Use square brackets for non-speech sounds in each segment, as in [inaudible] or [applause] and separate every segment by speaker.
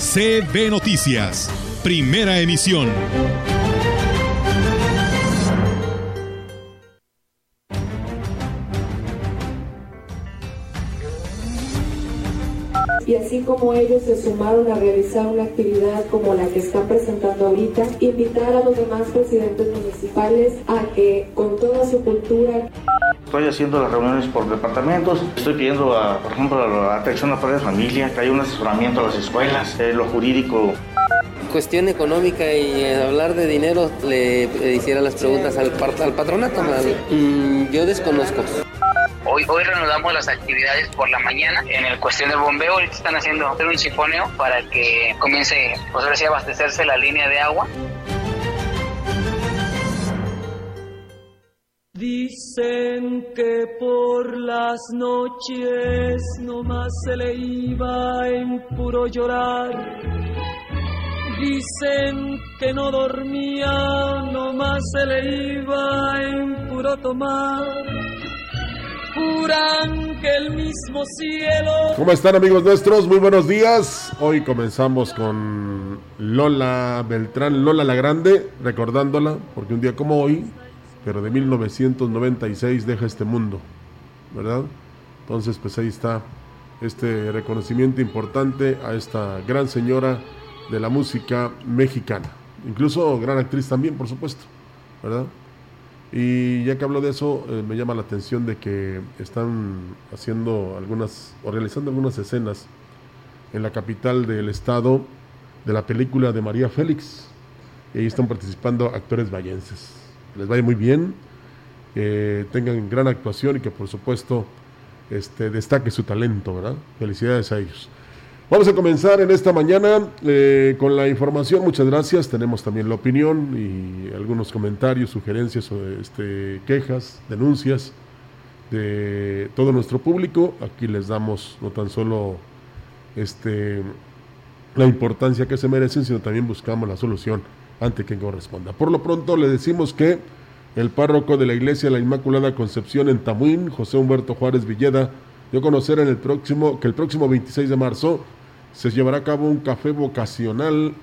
Speaker 1: CB Noticias, primera emisión.
Speaker 2: y así como ellos se sumaron a realizar una actividad como la que están presentando ahorita, invitar a los demás presidentes municipales a que con toda su cultura
Speaker 3: Estoy haciendo las reuniones por departamentos, estoy pidiendo, a, por ejemplo, la atención a la de familia, que haya un asesoramiento a las escuelas, eh, lo jurídico.
Speaker 4: Cuestión económica y eh, hablar de dinero le, hiciera las preguntas al, al patronato. Mm, yo desconozco.
Speaker 5: Hoy, hoy reanudamos las actividades por la mañana en el cuestión del bombeo. Ahorita están haciendo un sifoneo para que comience, pues ahora sí, abastecerse la línea de agua.
Speaker 6: Dicen que por las noches nomás se le iba en puro llorar. Dicen que no dormía, nomás se le iba en puro tomar. Juran que el mismo cielo.
Speaker 7: ¿Cómo están amigos nuestros? Muy buenos días. Hoy comenzamos con Lola Beltrán, Lola la Grande, recordándola, porque un día como hoy, pero de 1996 deja este mundo, ¿verdad? Entonces, pues ahí está este reconocimiento importante a esta gran señora de la música mexicana, incluso gran actriz también, por supuesto, ¿verdad? Y ya que hablo de eso, eh, me llama la atención de que están haciendo algunas, o realizando algunas escenas en la capital del estado de la película de María Félix. Y ahí están participando actores vallenses les vaya muy bien, que tengan gran actuación y que por supuesto este, destaque su talento, ¿verdad? Felicidades a ellos. Vamos a comenzar en esta mañana eh, con la información. Muchas gracias. Tenemos también la opinión y algunos comentarios, sugerencias, este, quejas, denuncias de todo nuestro público. Aquí les damos no tan solo este, la importancia que se merecen, sino también buscamos la solución ante quien corresponda. Por lo pronto le decimos que el párroco de la iglesia de la Inmaculada Concepción en Tamuín, José Humberto Juárez Villeda, dio a conocer en el próximo, que el próximo 26 de marzo se llevará a cabo un café vocacional.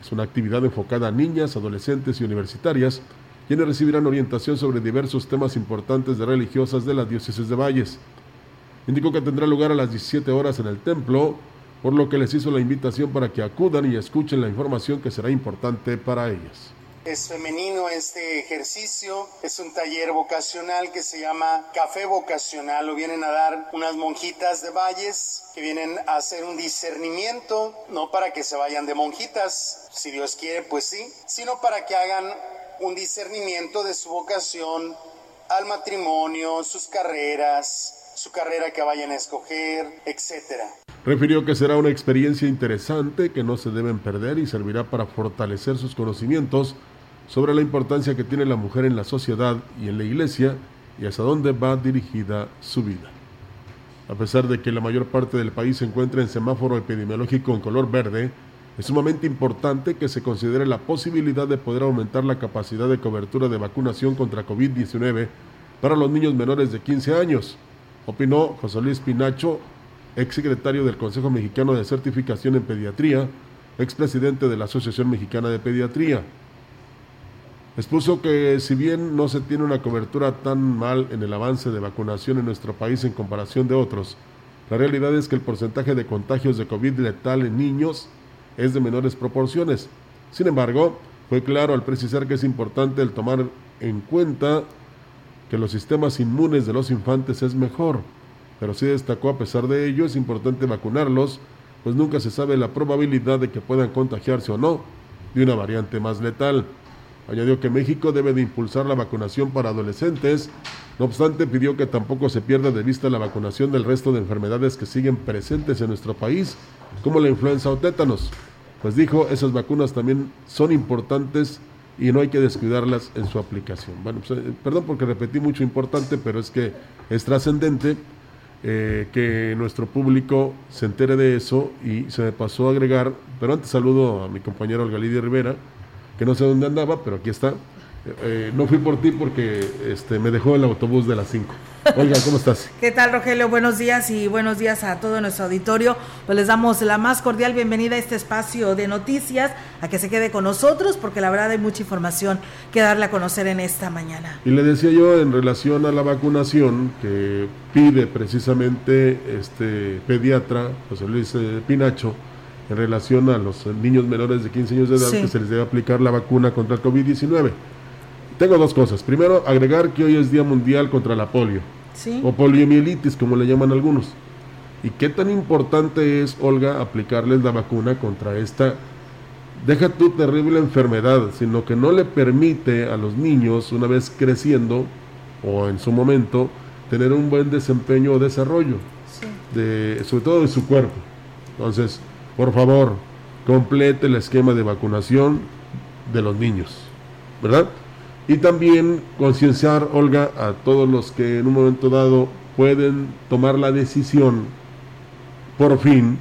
Speaker 7: Es una actividad enfocada a niñas, adolescentes y universitarias, quienes recibirán orientación sobre diversos temas importantes de religiosas de la diócesis de Valles. Indicó que tendrá lugar a las 17 horas en el templo por lo que les hizo la invitación para que acudan y escuchen la información que será importante para ellas.
Speaker 8: Es femenino este ejercicio, es un taller vocacional que se llama Café Vocacional, lo vienen a dar unas monjitas de valles que vienen a hacer un discernimiento, no para que se vayan de monjitas, si Dios quiere, pues sí, sino para que hagan un discernimiento de su vocación al matrimonio, sus carreras, su carrera que vayan a escoger, etcétera.
Speaker 7: Refirió que será una experiencia interesante que no se deben perder y servirá para fortalecer sus conocimientos sobre la importancia que tiene la mujer en la sociedad y en la iglesia y hasta dónde va dirigida su vida. A pesar de que la mayor parte del país se encuentra en semáforo epidemiológico en color verde, es sumamente importante que se considere la posibilidad de poder aumentar la capacidad de cobertura de vacunación contra COVID-19 para los niños menores de 15 años, opinó José Luis Pinacho, exsecretario del Consejo Mexicano de Certificación en Pediatría, expresidente de la Asociación Mexicana de Pediatría. Expuso que si bien no se tiene una cobertura tan mal en el avance de vacunación en nuestro país en comparación de otros, la realidad es que el porcentaje de contagios de COVID letal en niños es de menores proporciones. Sin embargo, fue claro al precisar que es importante el tomar en cuenta que los sistemas inmunes de los infantes es mejor, pero sí destacó a pesar de ello es importante vacunarlos, pues nunca se sabe la probabilidad de que puedan contagiarse o no de una variante más letal. Añadió que México debe de impulsar la vacunación para adolescentes. No obstante, pidió que tampoco se pierda de vista la vacunación del resto de enfermedades que siguen presentes en nuestro país, como la influenza o tétanos. Pues dijo, esas vacunas también son importantes y no hay que descuidarlas en su aplicación. Bueno, pues, eh, perdón porque repetí mucho importante, pero es que es trascendente eh, que nuestro público se entere de eso y se me pasó a agregar, pero antes saludo a mi compañero Olga Lidia Rivera, que no sé dónde andaba, pero aquí está. Eh, no fui por ti porque este, me dejó el autobús de las 5. Oiga, ¿cómo estás? [laughs]
Speaker 9: ¿Qué tal, Rogelio? Buenos días y buenos días a todo nuestro auditorio. Pues les damos la más cordial bienvenida a este espacio de noticias, a que se quede con nosotros, porque la verdad hay mucha información que darle a conocer en esta mañana.
Speaker 7: Y le decía yo en relación a la vacunación que pide precisamente este pediatra José Luis eh, Pinacho en relación a los niños menores de 15 años de edad que se les debe aplicar la vacuna contra el COVID-19. Tengo dos cosas. Primero, agregar que hoy es Día Mundial contra la polio. O poliomielitis, como le llaman algunos. ¿Y qué tan importante es, Olga, aplicarles la vacuna contra esta, deja tu terrible enfermedad, sino que no le permite a los niños, una vez creciendo, o en su momento, tener un buen desempeño o desarrollo, de, sobre todo de su cuerpo. Entonces, por favor, complete el esquema de vacunación de los niños, ¿verdad? Y también concienciar, Olga, a todos los que en un momento dado pueden tomar la decisión, por fin,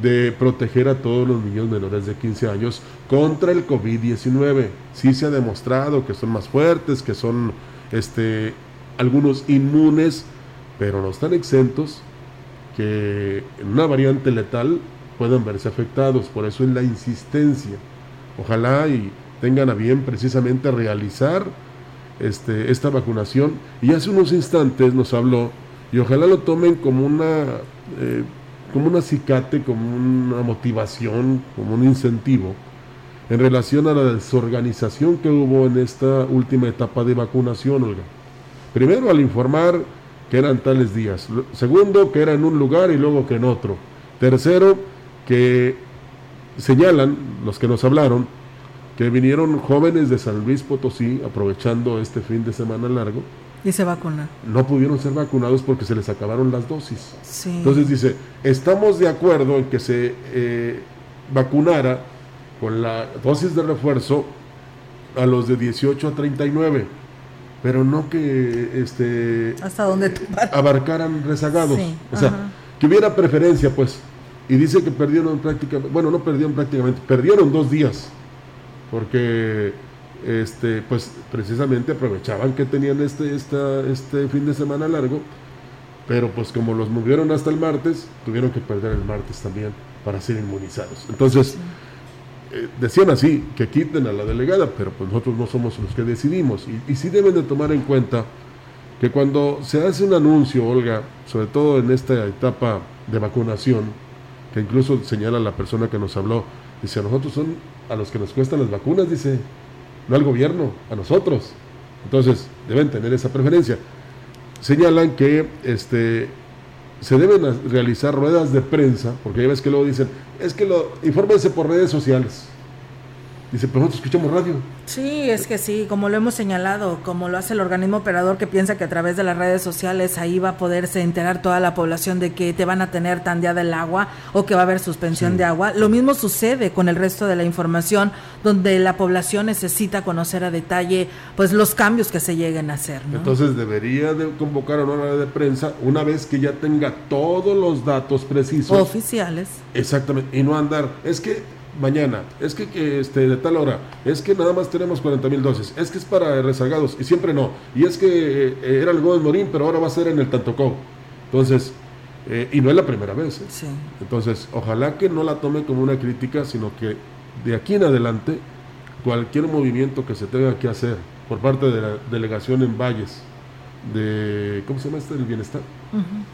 Speaker 7: de proteger a todos los niños menores de 15 años contra el COVID-19. Sí se ha demostrado que son más fuertes, que son este, algunos inmunes, pero no están exentos que en una variante letal puedan verse afectados. Por eso es la insistencia. Ojalá y tengan a bien precisamente realizar este, esta vacunación. Y hace unos instantes nos habló, y ojalá lo tomen como una, eh, como un acicate, como una motivación, como un incentivo, en relación a la desorganización que hubo en esta última etapa de vacunación, Olga. Primero, al informar que eran tales días. Segundo, que era en un lugar y luego que en otro. Tercero, que señalan los que nos hablaron que vinieron jóvenes de San Luis Potosí aprovechando este fin de semana largo.
Speaker 9: Y se vacunan.
Speaker 7: No pudieron ser vacunados porque se les acabaron las dosis. Entonces dice, estamos de acuerdo en que se eh, vacunara con la dosis de refuerzo a los de 18 a 39, pero no que este
Speaker 9: hasta donde
Speaker 7: abarcaran rezagados, o sea, que hubiera preferencia, pues. Y dice que perdieron prácticamente, bueno, no perdieron prácticamente, perdieron dos días porque este, pues precisamente aprovechaban que tenían este, este fin de semana largo, pero pues como los movieron hasta el martes, tuvieron que perder el martes también para ser inmunizados. Entonces, eh, decían así, que quiten a la delegada, pero pues nosotros no somos los que decidimos. Y, y sí deben de tomar en cuenta que cuando se hace un anuncio, Olga, sobre todo en esta etapa de vacunación, que incluso señala la persona que nos habló, dice, a nosotros son a los que nos cuestan las vacunas, dice, no al gobierno, a nosotros. Entonces, deben tener esa preferencia. Señalan que este, se deben realizar ruedas de prensa, porque ya ves que luego dicen, es que lo, infórmense por redes sociales. Dice, pero nosotros escuchamos radio.
Speaker 9: Sí, es que sí, como lo hemos señalado, como lo hace el organismo operador que piensa que a través de las redes sociales ahí va a poderse enterar toda la población de que te van a tener tandeada el agua o que va a haber suspensión de agua. Lo mismo sucede con el resto de la información donde la población necesita conocer a detalle pues los cambios que se lleguen a hacer.
Speaker 7: Entonces debería de convocar a una rueda de prensa una vez que ya tenga todos los datos precisos.
Speaker 9: Oficiales.
Speaker 7: Exactamente, y no andar, es que mañana, es que, este, de tal hora, es que nada más tenemos 40 mil dosis, es que es para rezagados, y siempre no, y es que eh, era el Gómez Morín, pero ahora va a ser en el Tantocó. Entonces, eh, y no es la primera vez. ¿eh? Entonces, ojalá que no la tome como una crítica, sino que de aquí en adelante, cualquier movimiento que se tenga que hacer por parte de la delegación en Valles, de, ¿cómo se llama este? El bienestar,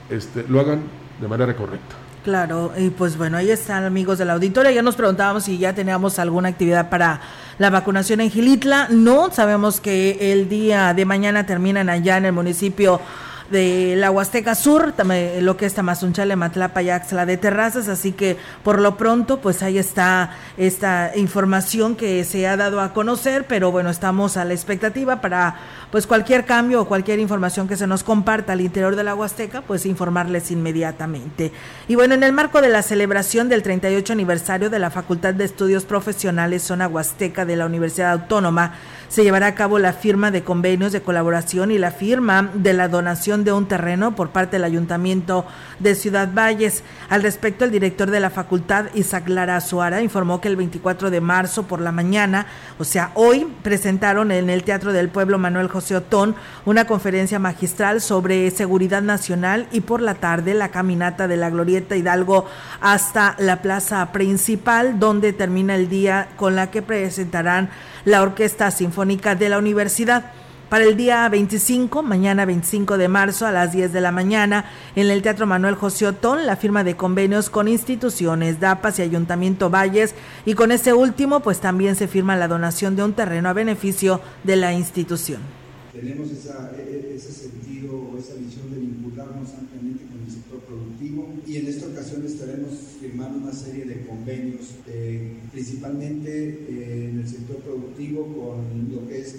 Speaker 7: este, lo hagan de manera correcta.
Speaker 9: Claro, y pues bueno, ahí están amigos de la auditoria. Ya nos preguntábamos si ya teníamos alguna actividad para la vacunación en Gilitla. No, sabemos que el día de mañana terminan allá en el municipio de la Huasteca Sur, lo que es Tamazunchale, Matlapa y Axla de Terrazas, así que por lo pronto pues ahí está esta información que se ha dado a conocer, pero bueno, estamos a la expectativa para pues cualquier cambio o cualquier información que se nos comparta al interior de la Huasteca, pues informarles inmediatamente. Y bueno, en el marco de la celebración del 38 aniversario de la Facultad de Estudios Profesionales Zona Huasteca de la Universidad Autónoma, se llevará a cabo la firma de convenios de colaboración y la firma de la donación de un terreno por parte del Ayuntamiento de Ciudad Valles. Al respecto, el director de la facultad, Isaac Lara Suara, informó que el 24 de marzo por la mañana, o sea, hoy, presentaron en el Teatro del Pueblo Manuel José Otón una conferencia magistral sobre seguridad nacional y por la tarde la caminata de la Glorieta Hidalgo hasta la plaza principal, donde termina el día con la que presentarán la Orquesta Sinfónica de la Universidad. Para el día 25, mañana 25 de marzo a las 10 de la mañana, en el Teatro Manuel José Otón, la firma de convenios con instituciones, DAPAS y Ayuntamiento Valles, y con este último, pues también se firma la donación de un terreno a beneficio de la institución.
Speaker 10: Tenemos e, e, ese sentido, esa visión de vincularnos ampliamente con el sector productivo y en esta ocasión estaremos firmando una serie de convenios, eh, principalmente eh, en el sector productivo con lo que es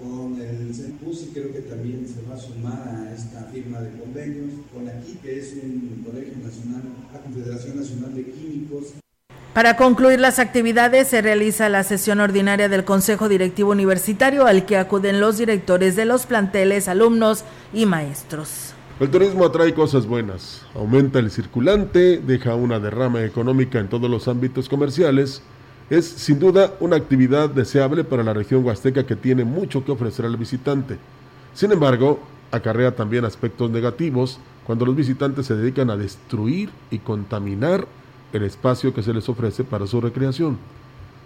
Speaker 10: Con el CENPUS y creo que también se va a sumar a esta firma de convenios con aquí, que es un colegio nacional, la Confederación Nacional de Químicos.
Speaker 9: Para concluir las actividades se realiza la sesión ordinaria del Consejo Directivo Universitario al que acuden los directores de los planteles, alumnos y maestros.
Speaker 7: El turismo atrae cosas buenas, aumenta el circulante, deja una derrama económica en todos los ámbitos comerciales. Es sin duda una actividad deseable para la región huasteca que tiene mucho que ofrecer al visitante. Sin embargo, acarrea también aspectos negativos cuando los visitantes se dedican a destruir y contaminar el espacio que se les ofrece para su recreación.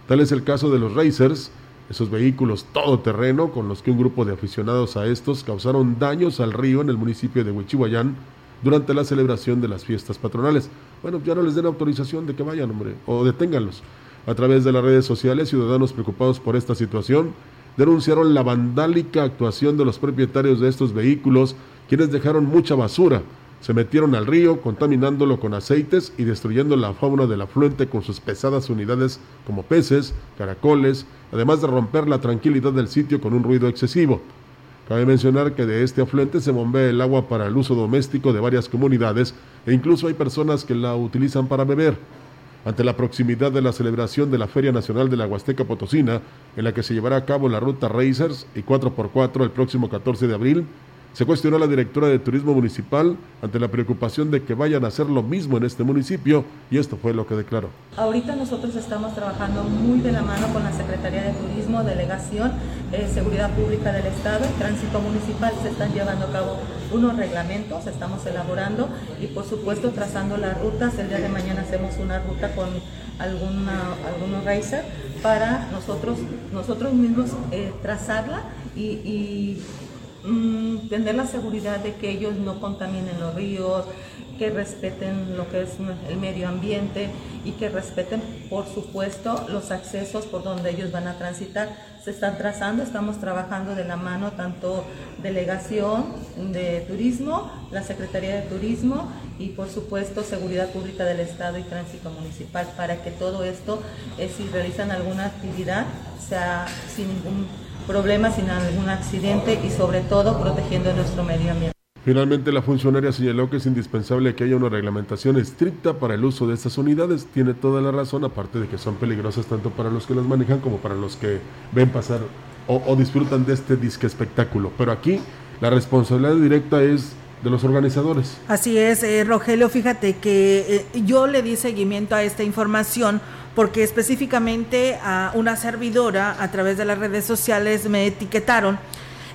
Speaker 7: Tal es el caso de los racers, esos vehículos todoterreno con los que un grupo de aficionados a estos causaron daños al río en el municipio de Huichihuayán durante la celebración de las fiestas patronales. Bueno, ya no les den autorización de que vayan, hombre, o deténganlos. A través de las redes sociales, ciudadanos preocupados por esta situación denunciaron la vandálica actuación de los propietarios de estos vehículos, quienes dejaron mucha basura, se metieron al río contaminándolo con aceites y destruyendo la fauna del afluente con sus pesadas unidades como peces, caracoles, además de romper la tranquilidad del sitio con un ruido excesivo. Cabe mencionar que de este afluente se bombea el agua para el uso doméstico de varias comunidades e incluso hay personas que la utilizan para beber. Ante la proximidad de la celebración de la Feria Nacional de la Huasteca Potosina, en la que se llevará a cabo la ruta Racers y 4x4 el próximo 14 de abril, se cuestionó a la directora de Turismo Municipal ante la preocupación de que vayan a hacer lo mismo en este municipio y esto fue lo que declaró.
Speaker 11: Ahorita nosotros estamos trabajando muy de la mano con la Secretaría de Turismo, Delegación, eh, Seguridad Pública del Estado Tránsito Municipal. Se están llevando a cabo unos reglamentos, estamos elaborando y por supuesto trazando las rutas. El día de mañana hacemos una ruta con algunos racer para nosotros, nosotros mismos eh, trazarla y Mm, tener la seguridad de que ellos no contaminen los ríos, que respeten lo que es el medio ambiente y que respeten, por supuesto, los accesos por donde ellos van a transitar. Se están trazando, estamos trabajando de la mano tanto delegación de turismo, la Secretaría de Turismo y por supuesto Seguridad Pública del Estado y Tránsito Municipal para que todo esto, eh, si realizan alguna actividad, sea sin ningún problemas, sin algún accidente y sobre todo protegiendo nuestro medio ambiente.
Speaker 7: Finalmente, la funcionaria señaló que es indispensable que haya una reglamentación estricta para el uso de estas unidades. Tiene toda la razón, aparte de que son peligrosas tanto para los que las manejan como para los que ven pasar o, disfrutan de este disque espectáculo. Pero aquí la responsabilidad directa es de los organizadores.
Speaker 9: Así es, eh, Rogelio, fíjate que eh, yo le di seguimiento a esta información porque específicamente a una servidora a través de las redes sociales me etiquetaron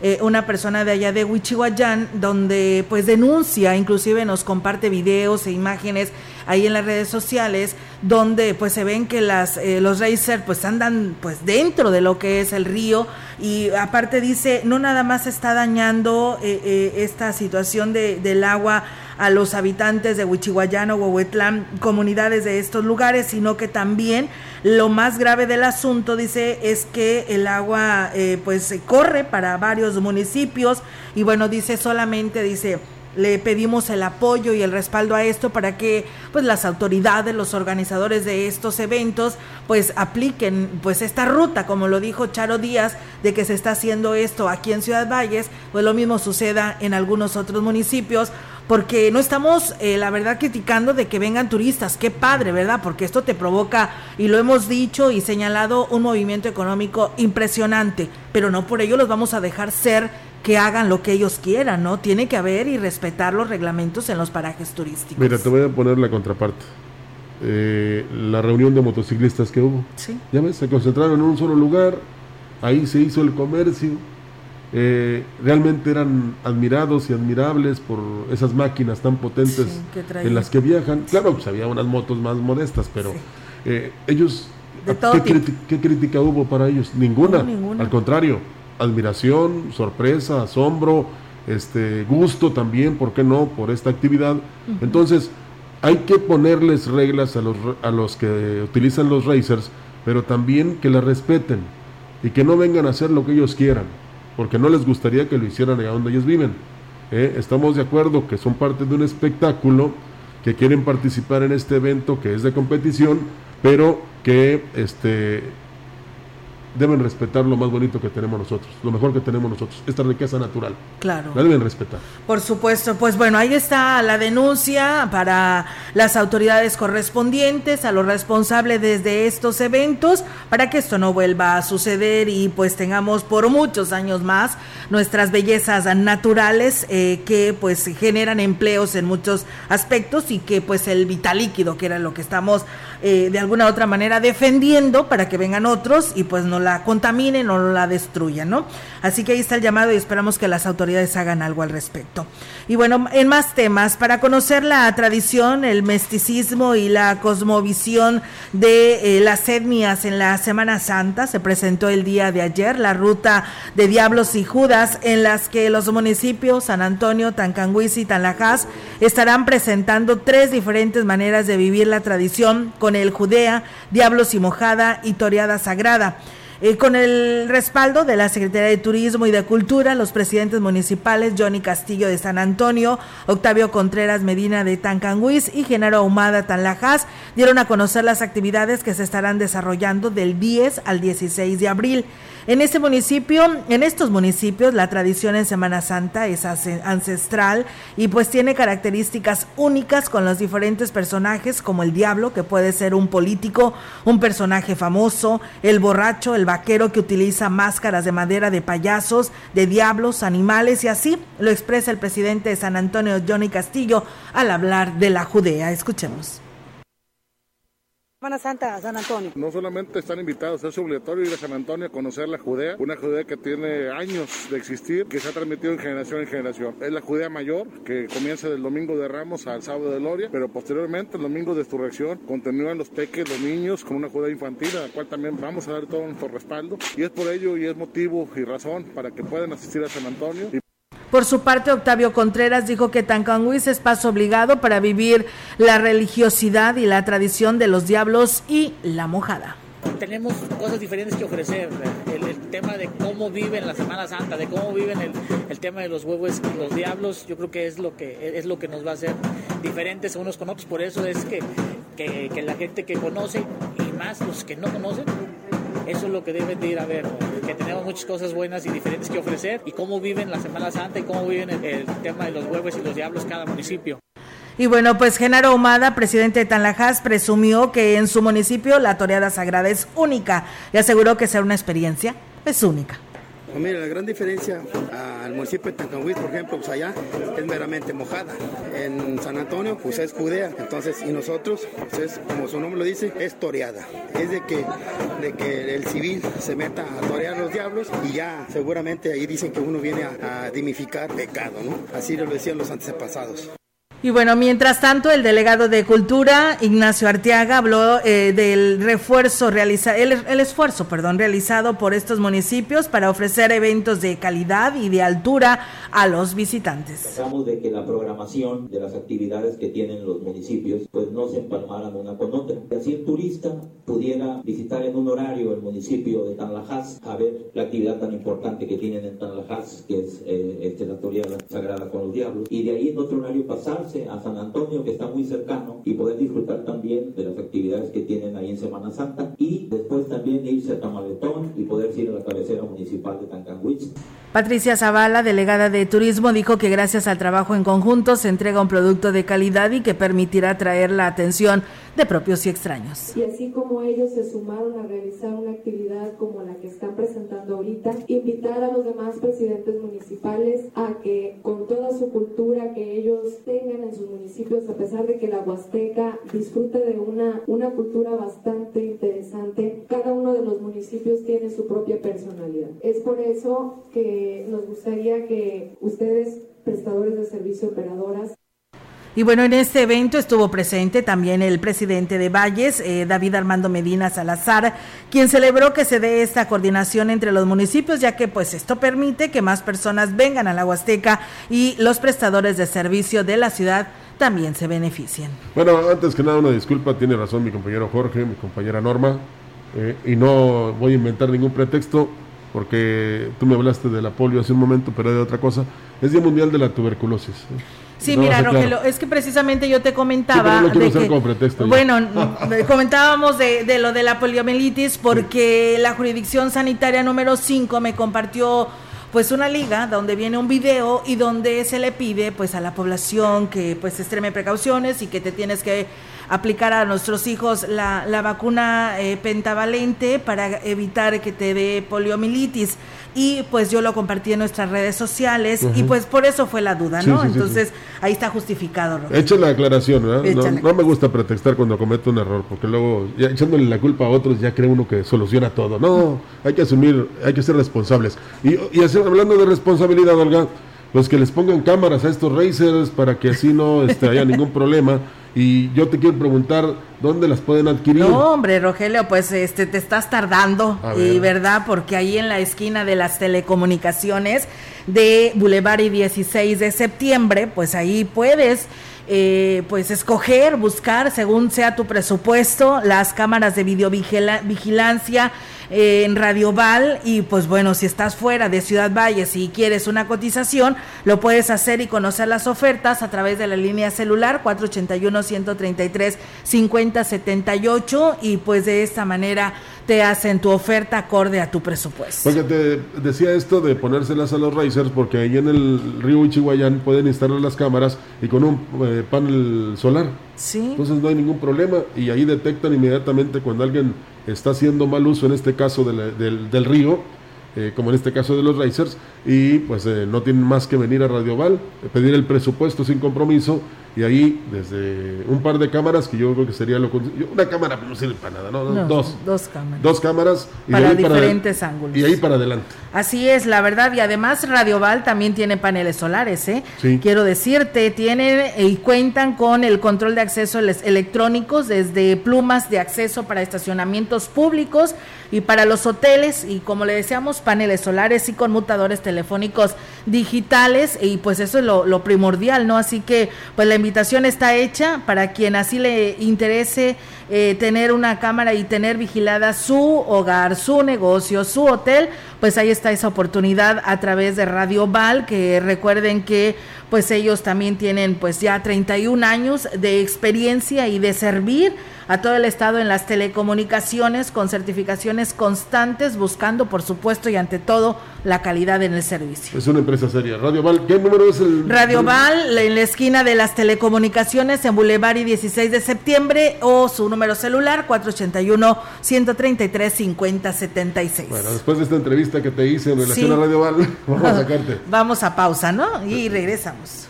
Speaker 9: eh, una persona de allá de Huichihuayán, donde pues denuncia, inclusive nos comparte videos e imágenes ahí en las redes sociales, donde pues se ven que las eh, los racers pues andan pues dentro de lo que es el río. Y aparte dice no nada más está dañando eh, esta situación de, del agua a los habitantes de Huichihuayano, Huehuetlán, comunidades de estos lugares, sino que también lo más grave del asunto, dice, es que el agua eh, pues corre para varios municipios. Y bueno, dice solamente, dice, le pedimos el apoyo y el respaldo a esto para que pues las autoridades, los organizadores de estos eventos pues apliquen pues esta ruta, como lo dijo Charo Díaz, de que se está haciendo esto aquí en Ciudad Valles, pues lo mismo suceda en algunos otros municipios, porque no estamos, eh, la verdad, criticando de que vengan turistas, qué padre, ¿verdad? Porque esto te provoca, y lo hemos dicho y señalado, un movimiento económico impresionante, pero no por ello los vamos a dejar ser que hagan lo que ellos quieran, ¿no? Tiene que haber y respetar los reglamentos en los parajes turísticos.
Speaker 7: Mira, te voy a poner la contraparte. Eh, la reunión de motociclistas que hubo.
Speaker 9: Sí.
Speaker 7: Ya ves, se concentraron en un solo lugar, ahí se hizo el comercio. Eh, realmente eran admirados y admirables por esas máquinas tan potentes en las que viajan. Claro, pues había unas motos más modestas, pero eh, ellos, ¿qué, ¿qué, crítica hubo para ellos? Ninguna. ninguna. Al contrario, admiración, sorpresa, asombro, este gusto también, ¿por qué no? Por esta actividad. Entonces, hay que ponerles reglas a los, a los que utilizan los racers, pero también que las respeten y que no vengan a hacer lo que ellos quieran, porque no les gustaría que lo hicieran allá donde ellos viven. ¿eh? Estamos de acuerdo que son parte de un espectáculo, que quieren participar en este evento que es de competición, pero que este, deben respetar lo más bonito que tenemos nosotros, lo mejor que tenemos nosotros, esta riqueza natural.
Speaker 9: Claro.
Speaker 7: La deben respetar.
Speaker 9: Por supuesto, pues bueno, ahí está la denuncia para las autoridades correspondientes, a los responsables desde estos eventos, para que esto no vuelva a suceder y pues tengamos por muchos años más nuestras bellezas naturales eh, que pues generan empleos en muchos aspectos y que pues el vital líquido, que era lo que estamos eh, de alguna u otra manera defendiendo para que vengan otros y pues no la contaminen o la destruyan, ¿no? Así que ahí está el llamado y esperamos que las autoridades hagan algo al respecto. Y bueno, en más temas, para conocer la tradición, el mesticismo y la cosmovisión de eh, las etnias en la Semana Santa, se presentó el día de ayer la ruta de Diablos y Judas, en las que los municipios San Antonio, Tancanguis y Tanlajas estarán presentando tres diferentes maneras de vivir la tradición con el Judea, Diablos y Mojada y Toreada Sagrada. Eh, con el respaldo de la Secretaría de Turismo y de Cultura, los presidentes municipales Johnny Castillo de San Antonio, Octavio Contreras Medina de Tancanguis y Genaro Ahumada Tanlajas dieron a conocer las actividades que se estarán desarrollando del 10 al 16 de abril. En este municipio, en estos municipios, la tradición en Semana Santa es ancestral y pues tiene características únicas con los diferentes personajes como el diablo, que puede ser un político, un personaje famoso, el borracho, el vaquero que utiliza máscaras de madera de payasos, de diablos, animales y así lo expresa el presidente de San Antonio, Johnny Castillo, al hablar de la Judea. Escuchemos.
Speaker 12: Santa, San Antonio.
Speaker 13: No solamente están invitados, es obligatorio ir a San Antonio a conocer la Judea, una Judea que tiene años de existir, que se ha transmitido en generación en generación. Es la Judea mayor, que comienza del domingo de Ramos al sábado de Gloria, pero posteriormente, el domingo de Resurrección, continúan los peques, los niños, con una Judea infantil, a la cual también vamos a dar todo nuestro respaldo. Y es por ello y es motivo y razón para que puedan asistir a San Antonio.
Speaker 9: Por su parte, Octavio Contreras dijo que Tancanguis es paso obligado para vivir la religiosidad y la tradición de los diablos y la mojada.
Speaker 14: Tenemos cosas diferentes que ofrecer. El, tema de cómo viven la Semana Santa, de cómo viven el, tema de los huevos y los diablos, yo creo que es lo que es lo que nos va a hacer diferentes unos con otros. Por eso es que, que la gente que conoce y más los que no conocen eso es lo que deben de ir a ver, que tenemos muchas cosas buenas y diferentes que ofrecer y cómo viven la Semana Santa y cómo viven el, tema de los huevos y los diablos cada municipio.
Speaker 9: Y bueno, pues Genaro Humada, presidente de Tanlajas, presumió que en su municipio la toreada sagrada es única y aseguró que será una experiencia es única.
Speaker 15: Pues mira, la gran diferencia al municipio de Tancanhuiz, por ejemplo, pues allá es meramente mojada. En San Antonio, pues es judea. Entonces, y nosotros, pues es, como su nombre lo dice, es toreada. Es de que, de que el civil se meta a torear los diablos y ya seguramente ahí dicen que uno viene a, a dimificar pecado, ¿no? Así lo decían los antepasados.
Speaker 9: Y bueno, mientras tanto, el delegado de Cultura, Ignacio Arteaga, habló eh, del refuerzo realizado, el, el, esfuerzo, perdón, realizado por estos municipios para ofrecer eventos de calidad y de altura a los visitantes.
Speaker 16: Tratamos de que la programación de las actividades que tienen los municipios, pues no se empalmaran una con otra. Que así el turista pudiera visitar en un horario el municipio de Tanlajas a ver la actividad tan importante que tienen en Tanlajas, que es eh, este, la teoría sagrada con los diablos, y de ahí en otro horario pasarse a San Antonio, que está muy cercano, y poder disfrutar también de las actividades que tienen ahí en Semana Santa, y después también irse a Tamaletón y poder ir a la cabecera municipal de Tancanwitz.
Speaker 9: Patricia Zavala, delegada de Turismo, dijo que gracias al trabajo en conjunto se entrega un producto de calidad y que permitirá atraer la atención de propios y extraños.
Speaker 2: Y así como ellos se sumaron a realizar una actividad como la que están presentando ahorita, invitar a los demás presidentes municipales a que con toda su cultura que ellos tengan en sus municipios, a pesar de que la Huasteca disfrute de una, una cultura bastante interesante, cada uno de los municipios tiene su propia personalidad. Es por eso que nos gustaría que ustedes, prestadores de servicio operadoras,
Speaker 9: y bueno, en este evento estuvo presente también el presidente de Valles, eh, David Armando Medina Salazar, quien celebró que se dé esta coordinación entre los municipios, ya que pues esto permite que más personas vengan a la Huasteca y los prestadores de servicio de la ciudad también se beneficien.
Speaker 7: Bueno, antes que nada una disculpa, tiene razón mi compañero Jorge, mi compañera Norma, eh, y no voy a inventar ningún pretexto porque tú me hablaste de la polio hace un momento, pero de otra cosa. Es Día Mundial de la Tuberculosis. ¿eh?
Speaker 9: Sí, mira, Rogelio, es que precisamente yo te comentaba. Sí, de que, pretexto, bueno, [laughs] comentábamos de, de, lo de la poliomielitis porque sí. la jurisdicción sanitaria número 5 me compartió pues una liga donde viene un video y donde se le pide pues a la población que pues extreme precauciones y que te tienes que aplicar a nuestros hijos la, la vacuna eh, pentavalente para evitar que te dé poliomielitis y pues yo lo compartí en nuestras redes sociales uh -huh. y pues por eso fue la duda, ¿no? Sí, sí, Entonces sí, ahí está justificado.
Speaker 7: Rogelio. Echa la aclaración, ¿verdad? No, no, me gusta pretextar cuando cometo un error porque luego ya echándole la culpa a otros ya cree uno que soluciona todo. No, hay que asumir, hay que ser responsables. Y, y hacer, hablando de responsabilidad, Olga, los que les pongan cámaras a estos racers para que así no este, haya ningún problema. Y yo te quiero preguntar, ¿dónde las pueden adquirir?
Speaker 9: No, hombre, Rogelio, pues este te estás tardando, y verdad, porque ahí en la esquina de las telecomunicaciones de Boulevard y 16 de septiembre, pues ahí puedes eh, pues escoger, buscar según sea tu presupuesto, las cámaras de videovigilancia eh, en Radio Val y pues bueno, si estás fuera de Ciudad Valles y quieres una cotización, lo puedes hacer y conocer las ofertas a través de la línea celular 481-133-5078 y pues de esta manera te hacen tu oferta acorde a tu presupuesto.
Speaker 7: Porque te decía esto de ponérselas a los racers porque ahí en el río Ichihuayán pueden instalar las cámaras y con un eh, panel solar. Entonces no hay ningún problema y ahí detectan inmediatamente cuando alguien está haciendo mal uso, en este caso del, del río, eh, como en este caso de los Racers, y pues eh, no tienen más que venir a Radio Val, eh, pedir el presupuesto sin compromiso, y ahí desde un par de cámaras, que yo creo que sería lo una cámara no sirve para nada, ¿no?
Speaker 9: no
Speaker 7: dos.
Speaker 9: Dos cámaras.
Speaker 7: Dos cámaras.
Speaker 9: Y para diferentes para, ángulos.
Speaker 7: Y ahí para adelante.
Speaker 9: Así es, la verdad, y además Radio Val también tiene paneles solares, ¿eh?
Speaker 7: Sí.
Speaker 9: Quiero decirte, tienen y cuentan con el control de acceso electrónicos desde plumas de acceso para estacionamientos públicos y para los hoteles y como le decíamos, paneles solares y conmutadores telefónicos digitales y pues eso es lo, lo primordial, ¿no? Así que pues la invitación está hecha para quien así le interese eh, tener una cámara y tener vigilada su hogar, su negocio, su hotel, pues ahí está esa oportunidad a través de Radio Val, que recuerden que pues ellos también tienen pues ya 31 años de experiencia y de servir a todo el estado en las telecomunicaciones con certificaciones constantes, buscando por supuesto y ante todo la calidad en el servicio.
Speaker 7: Es una empresa seria. Radio Val, ¿qué número es el?
Speaker 9: Radio Val, en la esquina de las telecomunicaciones en Boulevard y 16 de septiembre o su número celular 481-133-5076.
Speaker 7: Bueno, después de esta entrevista que te hice en relación sí. a Radio Val, [laughs] vamos a sacarte. [laughs]
Speaker 9: Vamos a pausa, ¿no? Y regresamos.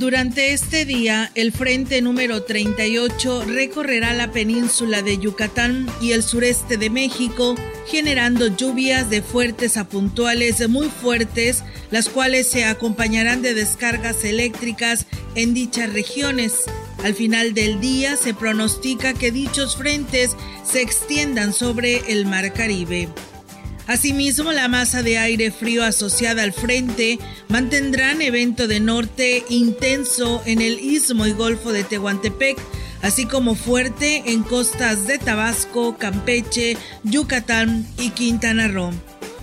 Speaker 9: Durante este día, el frente número 38 recorrerá la península de Yucatán y el sureste de México, generando lluvias de fuertes a puntuales muy fuertes, las cuales se acompañarán de descargas eléctricas en dichas regiones. Al final del día se pronostica que dichos frentes se extiendan sobre el Mar Caribe. Asimismo, la masa de aire frío asociada al frente mantendrán evento de norte intenso en el istmo y golfo de Tehuantepec, así como fuerte en costas de Tabasco, Campeche, Yucatán y Quintana Roo.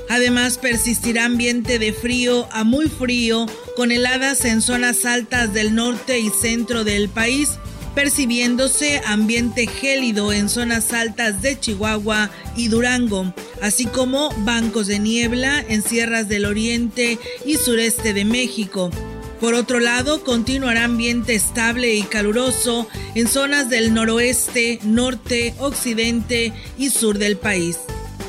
Speaker 9: Además, persistirá ambiente de frío a muy frío, con heladas en zonas altas del norte y centro del país, percibiéndose ambiente gélido en zonas altas de Chihuahua y Durango, así como bancos de niebla en sierras del oriente y sureste de México. Por otro lado, continuará ambiente estable y caluroso en zonas del noroeste, norte, occidente y sur del país.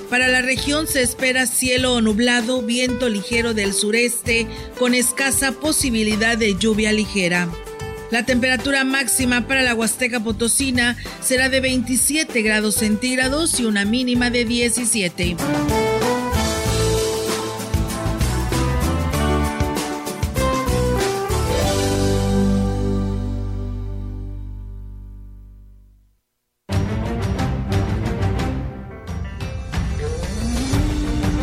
Speaker 9: Para la región se espera cielo nublado, viento ligero del sureste, con escasa posibilidad de lluvia ligera. La temperatura máxima para la Huasteca Potosina será de 27 grados centígrados y una mínima de 17.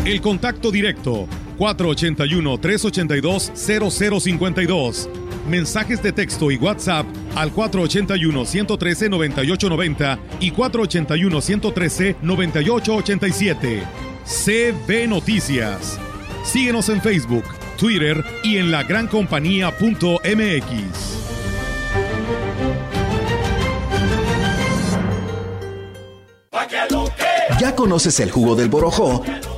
Speaker 1: El contacto directo 481-382-0052. Mensajes de texto y WhatsApp al 481-113-9890 y 481-113-9887. CB Noticias. Síguenos en Facebook, Twitter y en lagrancompañía.mx.
Speaker 17: ¿Ya conoces el jugo del borojó?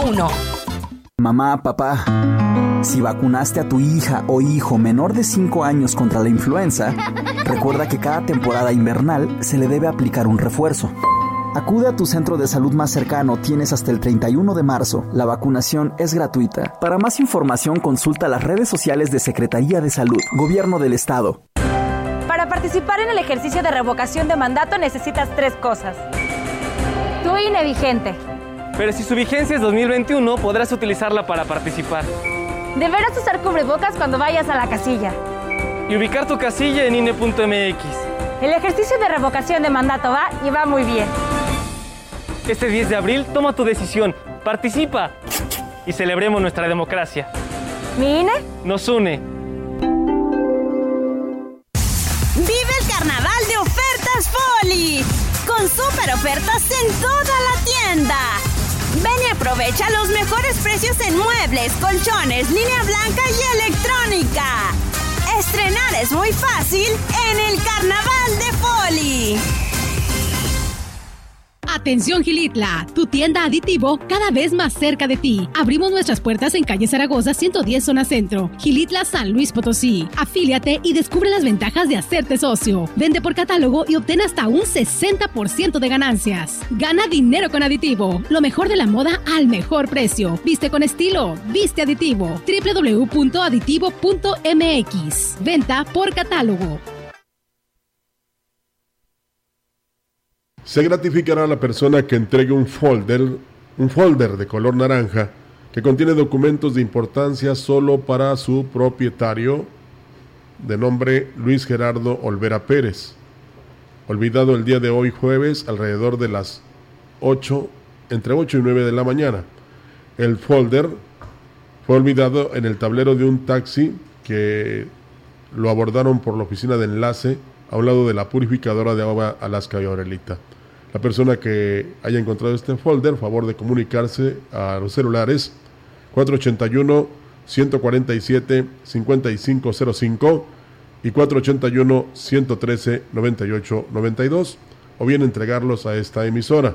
Speaker 18: 202 B001.
Speaker 19: Mamá, papá, si vacunaste a tu hija o hijo menor de 5 años contra la influenza, [laughs] recuerda que cada temporada invernal se le debe aplicar un refuerzo. Acude a tu centro de salud más cercano, tienes hasta el 31 de marzo. La vacunación es gratuita. Para más información consulta las redes sociales de Secretaría de Salud, Gobierno del Estado.
Speaker 20: Para participar en el ejercicio de revocación de mandato necesitas tres cosas. Tu INE vigente.
Speaker 21: Pero si su vigencia es 2021, podrás utilizarla para participar.
Speaker 20: Deberás usar cubrebocas cuando vayas a la casilla.
Speaker 21: Y ubicar tu casilla en INE.mx.
Speaker 20: El ejercicio de revocación de mandato va y va muy bien.
Speaker 21: Este 10 de abril toma tu decisión, participa y celebremos nuestra democracia.
Speaker 20: ¿Mi INE?
Speaker 21: Nos une.
Speaker 22: Vive el carnaval de ofertas Poli, con super ofertas en toda la tienda. Ven y aprovecha los mejores precios en muebles, colchones, línea blanca y electrónica. Estrenar es muy fácil en el Carnaval de Poli.
Speaker 23: Atención Gilitla, tu tienda aditivo cada vez más cerca de ti. Abrimos nuestras puertas en calle Zaragoza 110 zona centro, Gilitla San Luis Potosí. Afíliate y descubre las ventajas de hacerte socio. Vende por catálogo y obtén hasta un 60% de ganancias. Gana dinero con aditivo, lo mejor de la moda al mejor precio. Viste con estilo, viste aditivo. www.aditivo.mx. Venta por catálogo.
Speaker 7: Se gratificará a la persona que entregue un folder, un folder de color naranja que contiene documentos de importancia solo para su propietario de nombre Luis Gerardo Olvera Pérez. Olvidado el día de hoy jueves alrededor de las 8, entre 8 y 9 de la mañana. El folder fue olvidado en el tablero de un taxi que lo abordaron por la oficina de enlace a un lado de la purificadora de agua Alaska y Aurelita. La persona que haya encontrado este folder, favor de comunicarse a los celulares 481 147 5505 y 481-113-9892 o bien entregarlos a esta emisora.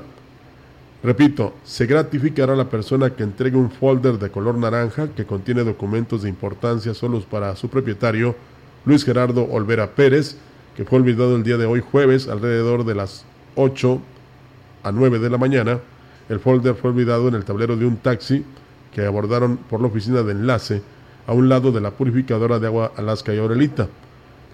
Speaker 7: Repito, se gratificará a la persona que entregue un folder de color naranja que contiene documentos de importancia solos para su propietario, Luis Gerardo Olvera Pérez, que fue olvidado el día de hoy jueves alrededor de las 8 a 9 de la mañana. El folder fue olvidado en el tablero de un taxi que abordaron por la oficina de enlace a un lado de la purificadora de agua Alaska y Aurelita.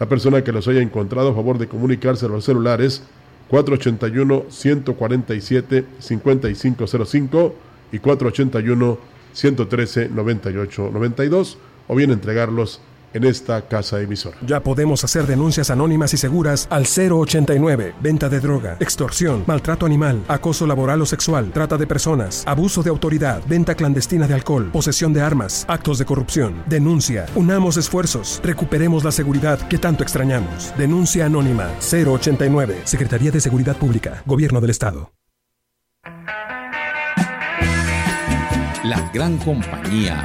Speaker 7: La persona que los haya encontrado, a favor de comunicarse a los celulares 481-147-5505 y 481-113-9892 o bien entregarlos en esta casa emisora.
Speaker 24: Ya podemos hacer denuncias anónimas y seguras al 089, venta de droga, extorsión, maltrato animal, acoso laboral o sexual, trata de personas, abuso de autoridad, venta clandestina de alcohol, posesión de armas, actos de corrupción. Denuncia, unamos esfuerzos, recuperemos la seguridad que tanto extrañamos. Denuncia anónima 089, Secretaría de Seguridad Pública, Gobierno del Estado.
Speaker 25: La gran compañía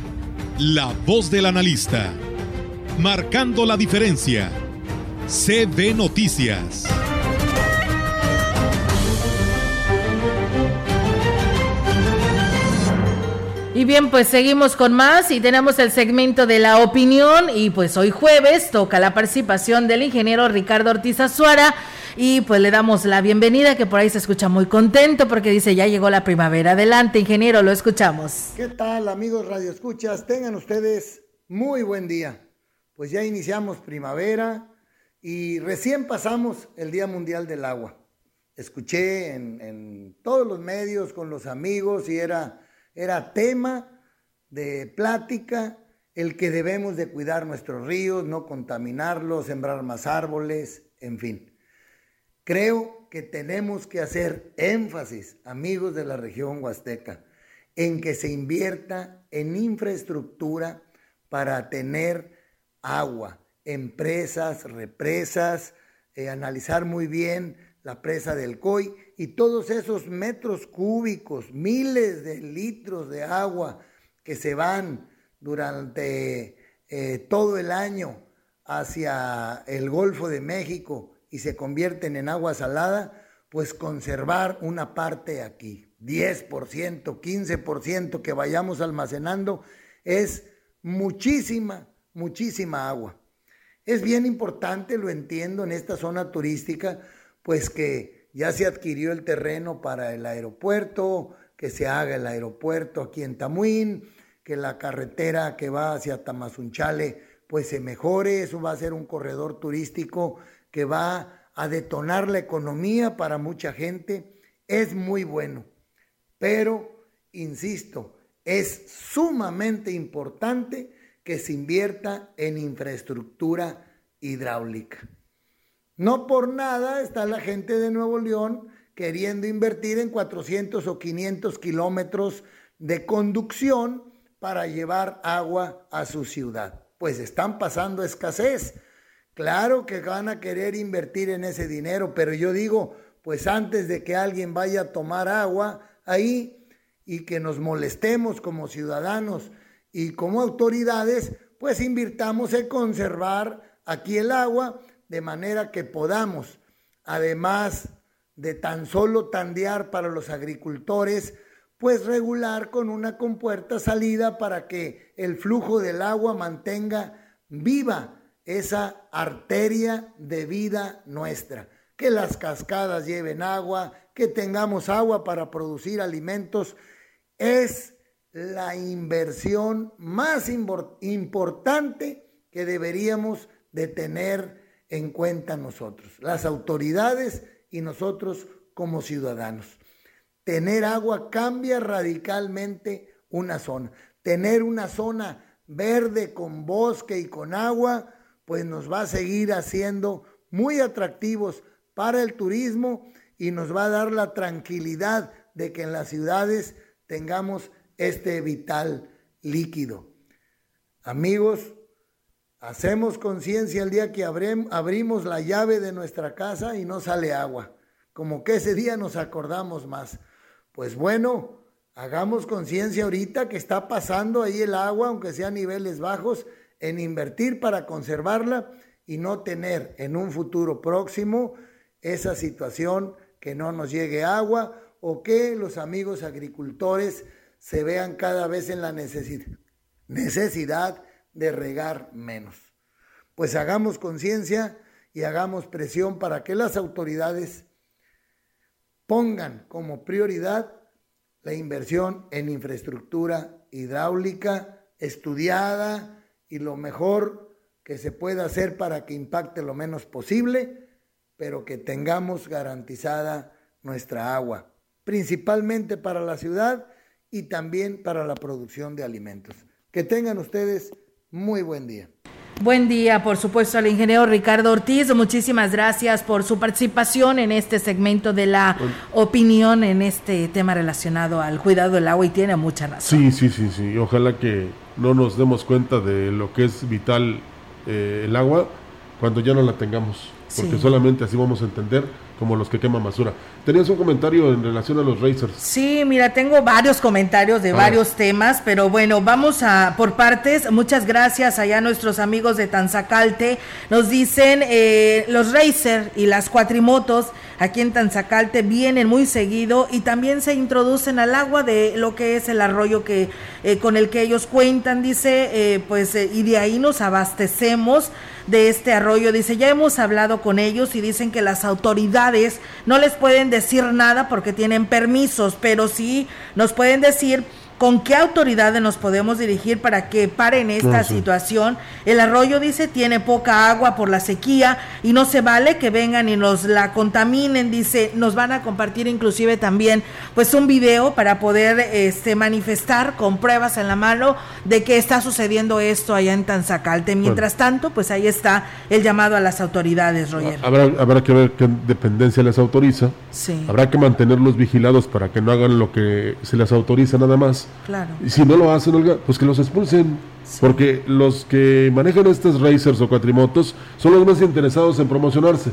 Speaker 1: la voz del analista. Marcando la diferencia. CB Noticias.
Speaker 9: Y bien, pues seguimos con más y tenemos el segmento de la opinión y pues hoy jueves toca la participación del ingeniero Ricardo Ortiz Azuara y pues le damos la bienvenida que por ahí se escucha muy contento porque dice ya llegó la primavera. Adelante, ingeniero, lo escuchamos.
Speaker 26: ¿Qué tal, amigos Radio Escuchas? Tengan ustedes muy buen día. Pues ya iniciamos primavera y recién pasamos el Día Mundial del Agua. Escuché en, en todos los medios con los amigos y era era tema de plática el que debemos de cuidar nuestros ríos, no contaminarlos, sembrar más árboles, en fin. Creo que tenemos que hacer énfasis, amigos de la región huasteca, en que se invierta en infraestructura para tener agua, empresas, represas, eh, analizar muy bien la presa del COI y todos esos metros cúbicos, miles de litros de agua que se van durante eh, todo el año hacia el Golfo de México y se convierten en agua salada, pues conservar una parte aquí, 10%, 15% que vayamos almacenando, es muchísima, muchísima agua. Es bien importante, lo entiendo, en esta zona turística, pues que ya se adquirió el terreno para el aeropuerto, que se haga el aeropuerto aquí en Tamuín, que la carretera que va hacia Tamazunchale pues se mejore, eso va a ser un corredor turístico que va a detonar la economía para mucha gente, es muy bueno, pero, insisto, es sumamente importante que se invierta en infraestructura hidráulica. No por nada está la gente de Nuevo León queriendo invertir en 400 o 500 kilómetros de conducción para llevar agua a su ciudad. Pues están pasando escasez. Claro que van a querer invertir en ese dinero, pero yo digo, pues antes de que alguien vaya a tomar agua ahí y que nos molestemos como ciudadanos y como autoridades, pues invirtamos en conservar aquí el agua de manera que podamos, además de tan solo tandear para los agricultores, pues regular con una compuerta salida para que el flujo del agua mantenga viva esa arteria de vida nuestra, que las cascadas lleven agua, que tengamos agua para producir alimentos. Es la inversión más importante que deberíamos de tener en cuenta nosotros, las autoridades y nosotros como ciudadanos. Tener agua cambia radicalmente una zona. Tener una zona verde con bosque y con agua, pues nos va a seguir haciendo muy atractivos para el turismo y nos va a dar la tranquilidad de que en las ciudades tengamos este vital líquido. Amigos, hacemos conciencia el día que abrimos la llave de nuestra casa y no sale agua, como que ese día nos acordamos más. Pues bueno, hagamos conciencia ahorita que está pasando ahí el agua, aunque sea a niveles bajos, en invertir para conservarla y no tener en un futuro próximo esa situación que no nos llegue agua o que los amigos agricultores se vean cada vez en la necesidad de regar menos. Pues hagamos conciencia y hagamos presión para que las autoridades pongan como prioridad la inversión en infraestructura hidráulica estudiada y lo mejor que se pueda hacer para que impacte lo menos posible, pero que tengamos garantizada nuestra agua, principalmente para la ciudad y también para la producción de alimentos. Que tengan ustedes muy buen día.
Speaker 9: Buen día, por supuesto, al ingeniero Ricardo Ortiz. Muchísimas gracias por su participación en este segmento de la opinión en este tema relacionado al cuidado del agua y tiene mucha razón.
Speaker 7: Sí, sí, sí, sí. Ojalá que no nos demos cuenta de lo que es vital eh, el agua cuando ya no la tengamos, porque solamente así vamos a entender como los que queman basura. Tenías un comentario en relación a los racers.
Speaker 9: Sí, mira, tengo varios comentarios de varios temas, pero bueno, vamos a por partes. Muchas gracias allá a nuestros amigos de Tanzacalte. Nos dicen eh, los racers y las cuatrimotos aquí en Tanzacalte vienen muy seguido y también se introducen al agua de lo que es el arroyo que eh, con el que ellos cuentan, dice, eh, pues y de ahí nos abastecemos de este arroyo. Dice, ya hemos hablado con ellos y dicen que las autoridades no les pueden decir nada porque tienen permisos, pero sí nos pueden decir ¿Con qué autoridades nos podemos dirigir para que paren esta situación? El arroyo dice tiene poca agua por la sequía y no se vale que vengan y nos la contaminen. Dice nos van a compartir inclusive también pues un video para poder este manifestar con pruebas en la mano de que está sucediendo esto allá en Tanzacalte. Mientras tanto pues ahí está el llamado a las autoridades, Roger.
Speaker 7: Habrá, habrá que ver qué dependencia les autoriza. Sí. Habrá que mantenerlos vigilados para que no hagan lo que se les autoriza nada más
Speaker 9: Claro.
Speaker 7: Y si no lo hacen, Olga, pues que los expulsen. Porque los que manejan estos racers o cuatrimotos son los más interesados en promocionarse.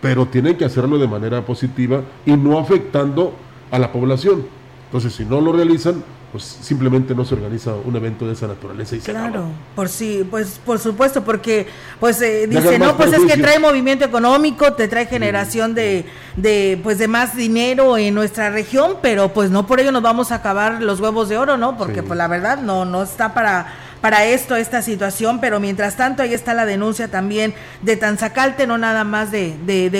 Speaker 7: Pero tienen que hacerlo de manera positiva y no afectando a la población. Entonces, si no lo realizan, pues simplemente no se organiza un evento de esa naturaleza y
Speaker 9: claro por sí pues por supuesto porque pues eh, dice no pues es que trae movimiento económico te trae generación de, de pues de más dinero en nuestra región pero pues no por ello nos vamos a acabar los huevos de oro no porque pues la verdad no no está para para esto, esta situación, pero mientras tanto ahí está la denuncia también de Tanzacalte, no nada más de, de, de,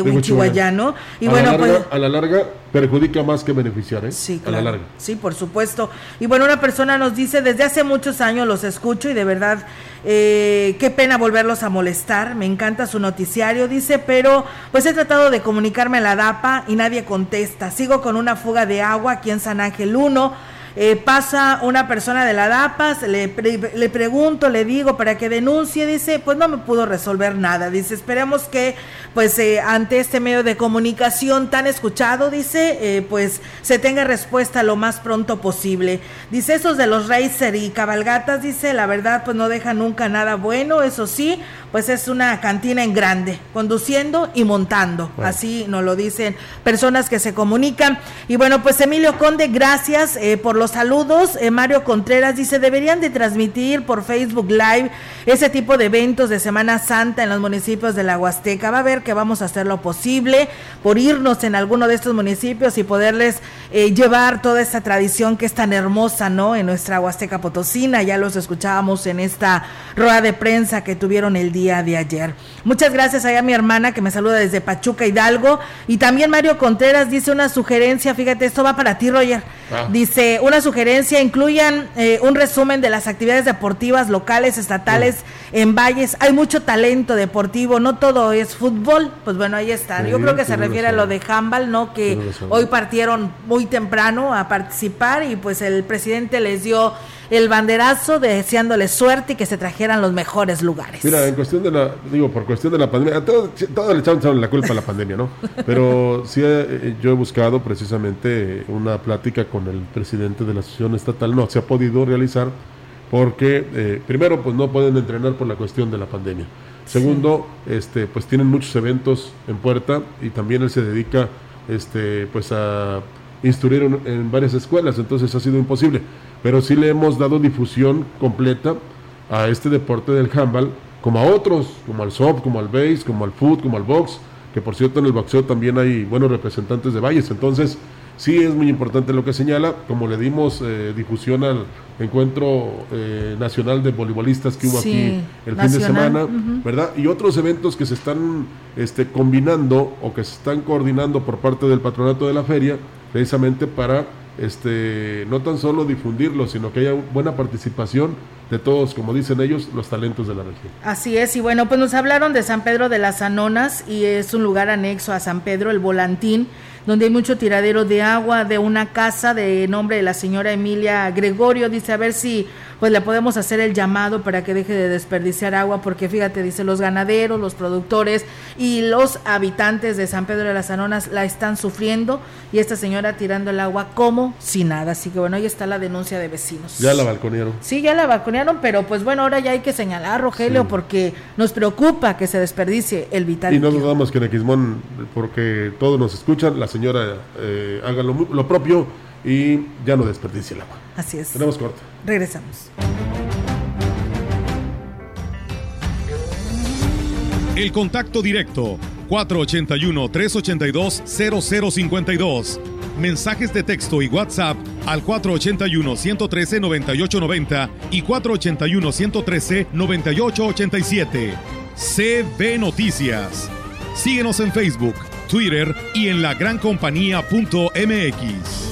Speaker 7: Y bueno, pues... A la larga perjudica más que beneficiar, ¿eh?
Speaker 9: Sí, A la larga. Sí, por supuesto. Y bueno, una persona nos dice, desde hace muchos años los escucho y de verdad, eh, qué pena volverlos a molestar, me encanta su noticiario, dice, pero pues he tratado de comunicarme a la DAPA y nadie contesta. Sigo con una fuga de agua aquí en San Ángel 1 eh, pasa una persona de la DAPAS, le, le pregunto, le digo para que denuncie, dice, pues no me pudo resolver nada, dice, esperemos que pues eh, ante este medio de comunicación tan escuchado, dice, eh, pues se tenga respuesta lo más pronto posible. Dice, esos de los racer y cabalgatas, dice, la verdad pues no deja nunca nada bueno, eso sí, pues es una cantina en grande, conduciendo y montando, así nos lo dicen personas que se comunican. Y bueno, pues Emilio Conde, gracias por los saludos. Eh, Mario Contreras dice, deberían de transmitir por Facebook Live ese tipo de eventos de Semana Santa en los municipios de la Huasteca. Va a ver que vamos a hacer lo posible por irnos en alguno de estos municipios y poderles eh, llevar toda esta tradición que es tan hermosa, ¿no? En nuestra Huasteca Potosina. Ya los escuchábamos en esta rueda de prensa que tuvieron el día día de ayer. Muchas gracias allá a mi hermana que me saluda desde Pachuca Hidalgo y también Mario Contreras dice una sugerencia, fíjate, esto va para ti Roger. Ah. Dice, una sugerencia, incluyan eh, un resumen de las actividades deportivas locales, estatales en Valles. Hay mucho talento deportivo, no todo es fútbol. Pues bueno, ahí está. Yo creo que se refiere a lo de handball, ¿no? Que hoy partieron muy temprano a participar y pues el presidente les dio el banderazo deseándoles suerte y que se trajeran los mejores lugares.
Speaker 7: Mira, en cuestión de la, digo, por cuestión de la pandemia, todo, todo le echamos la culpa a la pandemia, ¿no? Pero sí eh, yo he buscado precisamente una plática con el presidente de la asociación estatal, no se ha podido realizar porque eh, primero pues no pueden entrenar por la cuestión de la pandemia. Segundo, este pues tienen muchos eventos en puerta y también él se dedica este pues a instruir en varias escuelas, entonces ha sido imposible pero sí le hemos dado difusión completa a este deporte del handball, como a otros, como al soft, como al base, como al foot, como al box, que por cierto en el boxeo también hay buenos representantes de Valles, entonces sí es muy importante lo que señala, como le dimos eh, difusión al encuentro eh, nacional de voleibolistas que hubo aquí el fin de semana, ¿verdad? Y otros eventos que se están este, combinando o que se están coordinando por parte del patronato de la feria, precisamente para este, no tan solo difundirlo, sino que haya buena participación de todos, como dicen ellos, los talentos de la región.
Speaker 9: Así es, y bueno, pues nos hablaron de San Pedro de las Anonas y es un lugar anexo a San Pedro, el Volantín, donde hay mucho tiradero de agua de una casa de nombre de la señora Emilia Gregorio. Dice, a ver si pues le podemos hacer el llamado para que deje de desperdiciar agua, porque fíjate, dice, los ganaderos, los productores y los habitantes de San Pedro de las Anonas la están sufriendo y esta señora tirando el agua como si nada. Así que bueno, ahí está la denuncia de vecinos.
Speaker 7: Ya la balconearon.
Speaker 9: Sí, ya la balconearon, pero pues bueno, ahora ya hay que señalar, Rogelio, porque nos preocupa que se desperdicie el vital.
Speaker 7: Y no dudamos que en Equismón, porque todos nos escuchan, la señora eh, haga lo, lo propio y ya no desperdicie el agua.
Speaker 9: Así es.
Speaker 7: Tenemos corte.
Speaker 9: Regresamos.
Speaker 1: El contacto directo 481-382-0052. Mensajes de texto y WhatsApp al 481-113-9890 y 481-113-9887. CB Noticias. Síguenos en Facebook, Twitter y en lagrancompañía.mx.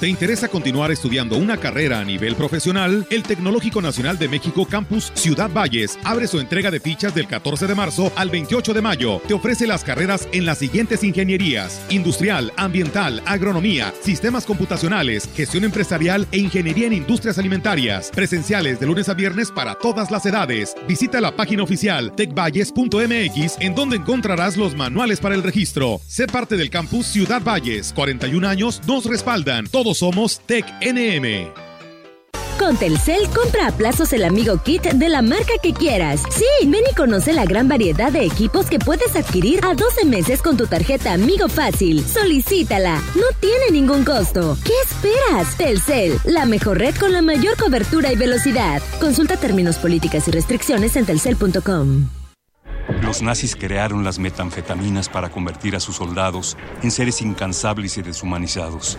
Speaker 1: ¿Te interesa continuar estudiando una carrera a nivel profesional? El Tecnológico Nacional de México Campus Ciudad Valles abre su entrega de fichas del 14 de marzo al 28 de mayo. Te ofrece las carreras en las siguientes ingenierías: industrial, ambiental, agronomía, sistemas computacionales, gestión empresarial e ingeniería en industrias alimentarias. Presenciales de lunes a viernes para todas las edades. Visita la página oficial tecvalles.mx en donde encontrarás los manuales para el registro. Sé parte del campus Ciudad Valles. 41 años nos respaldan. Todos somos Tech NM.
Speaker 18: Con Telcel, compra a plazos el Amigo Kit de la marca que quieras. Sí, ven y conoce la gran variedad de equipos que puedes adquirir a 12 meses con tu tarjeta Amigo Fácil. Solicítala, no tiene ningún costo. ¿Qué esperas? Telcel, la mejor red con la mayor cobertura y velocidad. Consulta términos, políticas y restricciones en telcel.com.
Speaker 27: Los nazis crearon las metanfetaminas para convertir a sus soldados en seres incansables y deshumanizados.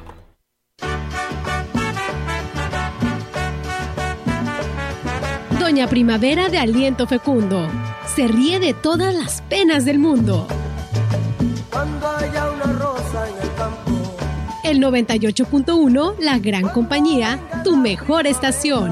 Speaker 23: Doña Primavera de Aliento Fecundo. Se ríe de todas las penas del mundo.
Speaker 28: Cuando haya una rosa en el campo.
Speaker 23: El 98.1, la gran compañía, tu mejor estación.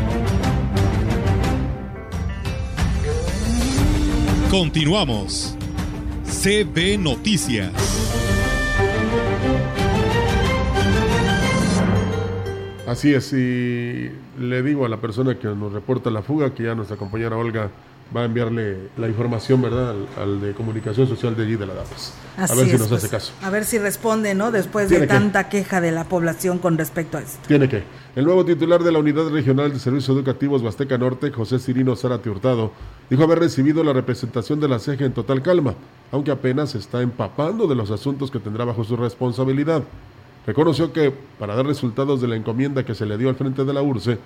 Speaker 1: Continuamos. CB Noticias.
Speaker 7: Así es, y le digo a la persona que nos reporta la fuga que ya nuestra compañera Olga va a enviarle la información, ¿verdad?, al, al de comunicación social de allí de la DAPES. A
Speaker 9: Así
Speaker 7: ver si
Speaker 9: es,
Speaker 7: nos
Speaker 9: pues,
Speaker 7: hace caso.
Speaker 9: A ver si responde, ¿no? Después
Speaker 7: Tiene
Speaker 9: de
Speaker 7: que.
Speaker 9: tanta queja de la población con respecto a esto.
Speaker 7: Tiene que. El nuevo titular de la Unidad Regional de Servicios Educativos Huasteca Norte, José Cirino Zárate Hurtado, dijo haber recibido la representación de la CEGE en total calma, aunque apenas se está empapando de los asuntos que tendrá bajo su responsabilidad. Reconoció que, para dar resultados de la encomienda que se le dio al frente de la URSE,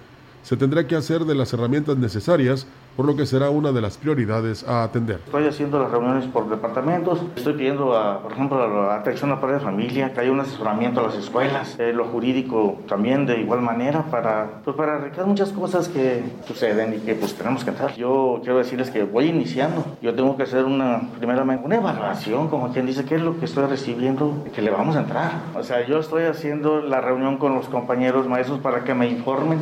Speaker 7: se tendrá que hacer de las herramientas necesarias, por lo que será una de las prioridades a atender.
Speaker 29: Estoy haciendo las reuniones por departamentos, estoy pidiendo, a, por ejemplo, a la atención a padres de familia, que haya un asesoramiento a las escuelas, eh, lo jurídico también de igual manera, para, pues, para arreglar muchas cosas que suceden y que pues tenemos que hacer. Yo quiero decirles que voy iniciando, yo tengo que hacer una, primeramente, una evaluación, como quien dice, qué es lo que estoy recibiendo, que le vamos a entrar. O sea, yo estoy haciendo la reunión con los compañeros maestros para que me informen.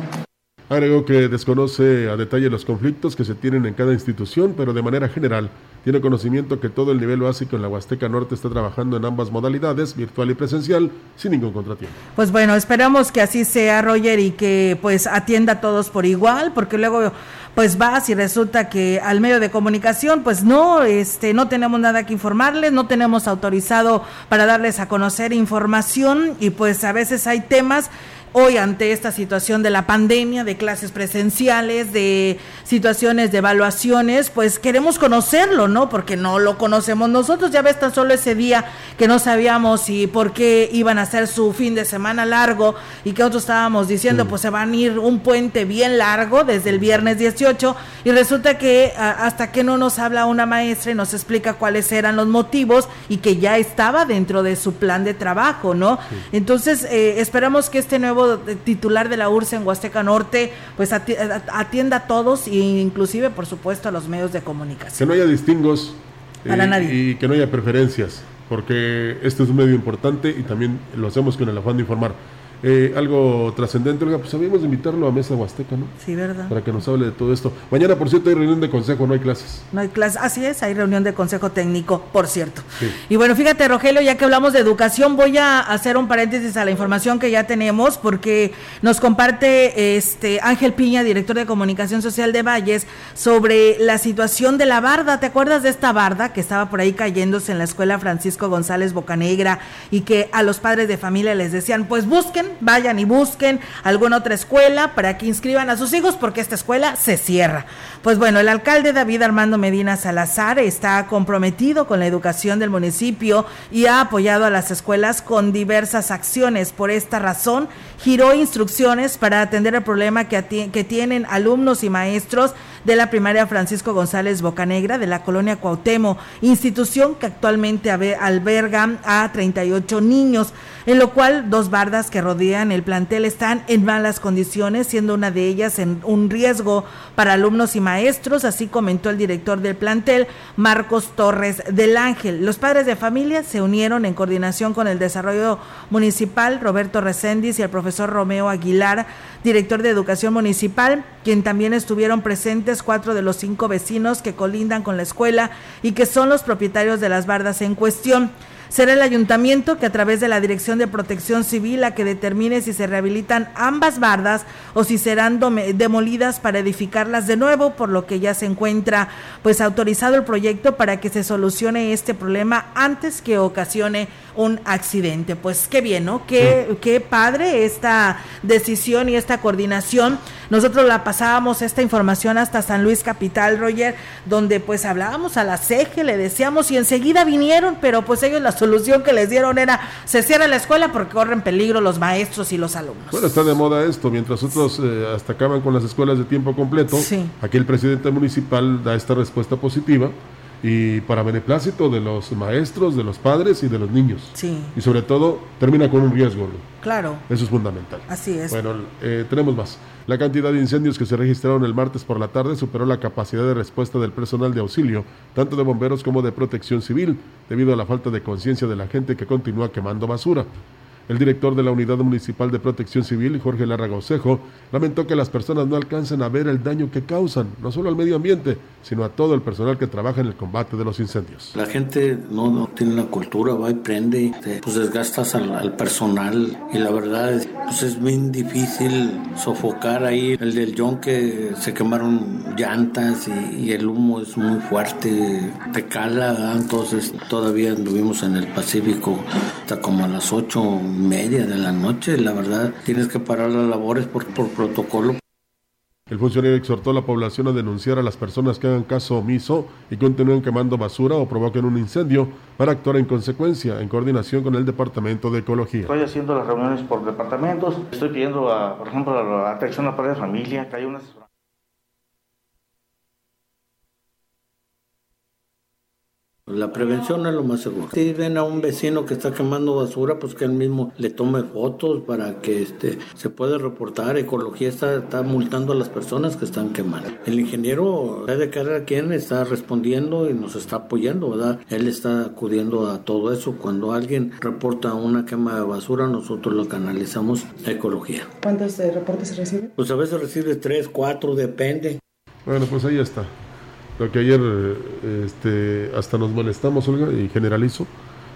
Speaker 7: Agregó que desconoce a detalle los conflictos que se tienen en cada institución, pero de manera general tiene conocimiento que todo el nivel básico en la Huasteca Norte está trabajando en ambas modalidades, virtual y presencial, sin ningún contratiempo.
Speaker 9: Pues bueno, esperamos que así sea, Roger, y que pues atienda a todos por igual, porque luego pues vas y resulta que al medio de comunicación pues no este no tenemos nada que informarles, no tenemos autorizado para darles a conocer información y pues a veces hay temas hoy ante esta situación de la pandemia, de clases presenciales, de situaciones de evaluaciones, pues queremos conocerlo, ¿no? Porque no lo conocemos nosotros, ya ves tan solo ese día que no sabíamos si por qué iban a hacer su fin de semana largo y que nosotros estábamos diciendo, pues se van a ir un puente bien largo desde el viernes 18 y resulta que a- hasta que no nos habla una maestra y nos explica cuáles eran los motivos y que ya estaba dentro de su plan de trabajo, ¿no? Entonces, eh, esperamos que este nuevo eh, titular de la URSS en Huasteca Norte, pues ati- atienda a todos e inclusive, por supuesto, a los medios de comunicación.
Speaker 7: Que no haya distingos
Speaker 9: Para
Speaker 7: eh,
Speaker 9: nadie.
Speaker 7: y que no haya preferencias, porque este es un medio importante y también lo hacemos con el afán de informar. Eh, algo trascendente, Olga, pues habíamos de invitarlo a Mesa Huasteca, ¿no?
Speaker 9: Sí, ¿verdad?
Speaker 7: Para que nos hable de todo esto. Mañana, por cierto, hay reunión de consejo, no hay clases.
Speaker 9: No hay clase, así es, hay reunión de consejo técnico, por cierto.
Speaker 7: Sí.
Speaker 9: Y bueno, fíjate, Rogelio, ya que hablamos de educación, voy a hacer un paréntesis a la información que ya tenemos, porque nos comparte este Ángel Piña, director de comunicación social de Valles, sobre la situación de la barda. ¿Te acuerdas de esta barda que estaba por ahí cayéndose en la escuela Francisco González Bocanegra y que a los padres de familia les decían, pues busquen, vayan y busquen alguna otra escuela para que inscriban a sus hijos, porque esta escuela se cierra. Pues bueno, el alcalde David Armando Medina Salazar está comprometido con la educación del municipio y ha apoyado a las escuelas con diversas acciones. Por esta razón, giró instrucciones para atender el problema que, que tienen alumnos y maestros de la primaria Francisco González Bocanegra de la colonia Cuauhtémoc, institución que actualmente alberga a 38 niños, en lo cual dos bardas que rodean el plantel están en malas condiciones, siendo una de ellas en un riesgo para alumnos y maestros, así comentó el director del plantel, Marcos Torres del Ángel. Los padres de familia se unieron en coordinación con el desarrollo municipal, Roberto Recendis y el profesor Romeo Aguilar, director de educación municipal, quien también estuvieron presentes cuatro de los cinco vecinos que colindan con la escuela y que son los propietarios de las bardas en cuestión. Será el ayuntamiento que a través de la Dirección de Protección Civil la que determine si se rehabilitan ambas bardas o si serán demolidas para edificarlas de nuevo, por lo que ya se encuentra pues autorizado el proyecto para que se solucione este problema antes que ocasione un accidente. Pues qué bien, ¿no? Qué, sí. qué padre esta decisión y esta coordinación. Nosotros la pasábamos esta información hasta San Luis Capital, Roger, donde pues hablábamos a la CEGE, le decíamos y enseguida vinieron, pero pues ellos la solución que les dieron era se cierra la escuela porque corren peligro los maestros y los alumnos.
Speaker 7: Bueno, está de moda esto, mientras otros eh, hasta acaban con las escuelas de tiempo completo,
Speaker 9: sí.
Speaker 7: aquí el presidente municipal da esta respuesta positiva y para beneplácito de los maestros, de los padres y de los niños.
Speaker 9: Sí.
Speaker 7: Y sobre todo termina con un riesgo.
Speaker 9: Claro.
Speaker 7: Eso es fundamental.
Speaker 9: Así es.
Speaker 7: Bueno, eh, tenemos más. La cantidad de incendios que se registraron el martes por la tarde superó la capacidad de respuesta del personal de auxilio, tanto de bomberos como de protección civil, debido a la falta de conciencia de la gente que continúa quemando basura. El director de la Unidad Municipal de Protección Civil, Jorge Larraga Osejo, lamentó que las personas no alcancen a ver el daño que causan, no solo al medio ambiente, sino a todo el personal que trabaja en el combate de los incendios.
Speaker 30: La gente no, tiene la cultura, va y prende, pues desgastas al, al, personal y la verdad pues es bien difícil sofocar ahí el del John que se quemaron llantas y, el humo es muy fuerte, te cala, entonces todavía anduvimos en el Pacífico hasta como a las 8 media de la noche, la verdad, tienes que parar las labores por, por protocolo.
Speaker 7: El funcionario exhortó a la población a denunciar a las personas que hagan caso omiso y continúen quemando basura o provoquen un incendio para actuar en consecuencia en coordinación con el Departamento de Ecología.
Speaker 29: Estoy haciendo las reuniones por departamentos, estoy pidiendo, a, por ejemplo, a la atención a la de familia, que haya una
Speaker 30: La prevención es lo más seguro. Si ven a un vecino que está quemando basura, pues que él mismo le tome fotos para que este, se pueda reportar. Ecología está, está multando a las personas que están quemando. El ingeniero de cada quien está respondiendo y nos está apoyando, ¿verdad? Él está acudiendo a todo eso. Cuando alguien reporta una quema de basura, nosotros lo canalizamos a Ecología.
Speaker 31: ¿Cuántos eh, reportes se reciben?
Speaker 30: Pues a veces recibe tres, cuatro, depende.
Speaker 7: Bueno, pues ahí está. Lo que ayer este, hasta nos molestamos, Olga, y generalizo,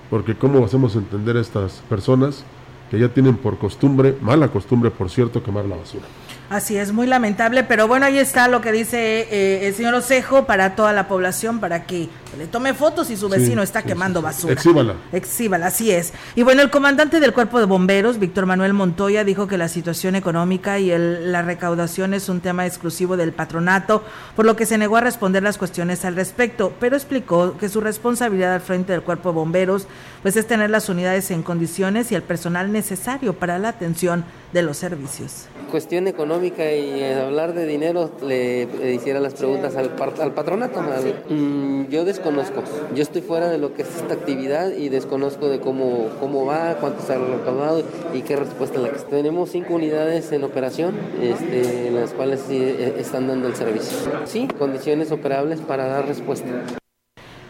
Speaker 7: porque cómo hacemos entender a estas personas que ya tienen por costumbre, mala costumbre, por cierto, quemar la basura.
Speaker 9: Así es, muy lamentable, pero bueno, ahí está lo que dice eh, el señor Osejo para toda la población, para que le tome fotos si su vecino
Speaker 7: Sí,
Speaker 9: está
Speaker 7: sí,
Speaker 9: quemando
Speaker 7: sí.
Speaker 9: basura.
Speaker 7: Exhíbala.
Speaker 9: Exhíbala, así es. Y bueno, el comandante del Cuerpo de Bomberos, Víctor Manuel Montoya, dijo que la situación económica y el- la recaudación es un tema exclusivo del patronato, por lo que se negó a responder las cuestiones al respecto, pero explicó que su responsabilidad al frente del Cuerpo de Bomberos pues es tener las unidades en condiciones y el personal necesario para la atención de los servicios.
Speaker 32: cuestión económica y eh, hablar de dinero le, le hiciera las preguntas al, al patronato. al- Mm, yo desconozco, yo estoy fuera de lo que es esta actividad y desconozco de cómo, cómo va, cuánto se ha recaudado y qué respuesta es la que tenemos cinco unidades en operación, este, en las cuales sí, eh, están dando el servicio. Sí, condiciones operables para dar respuesta.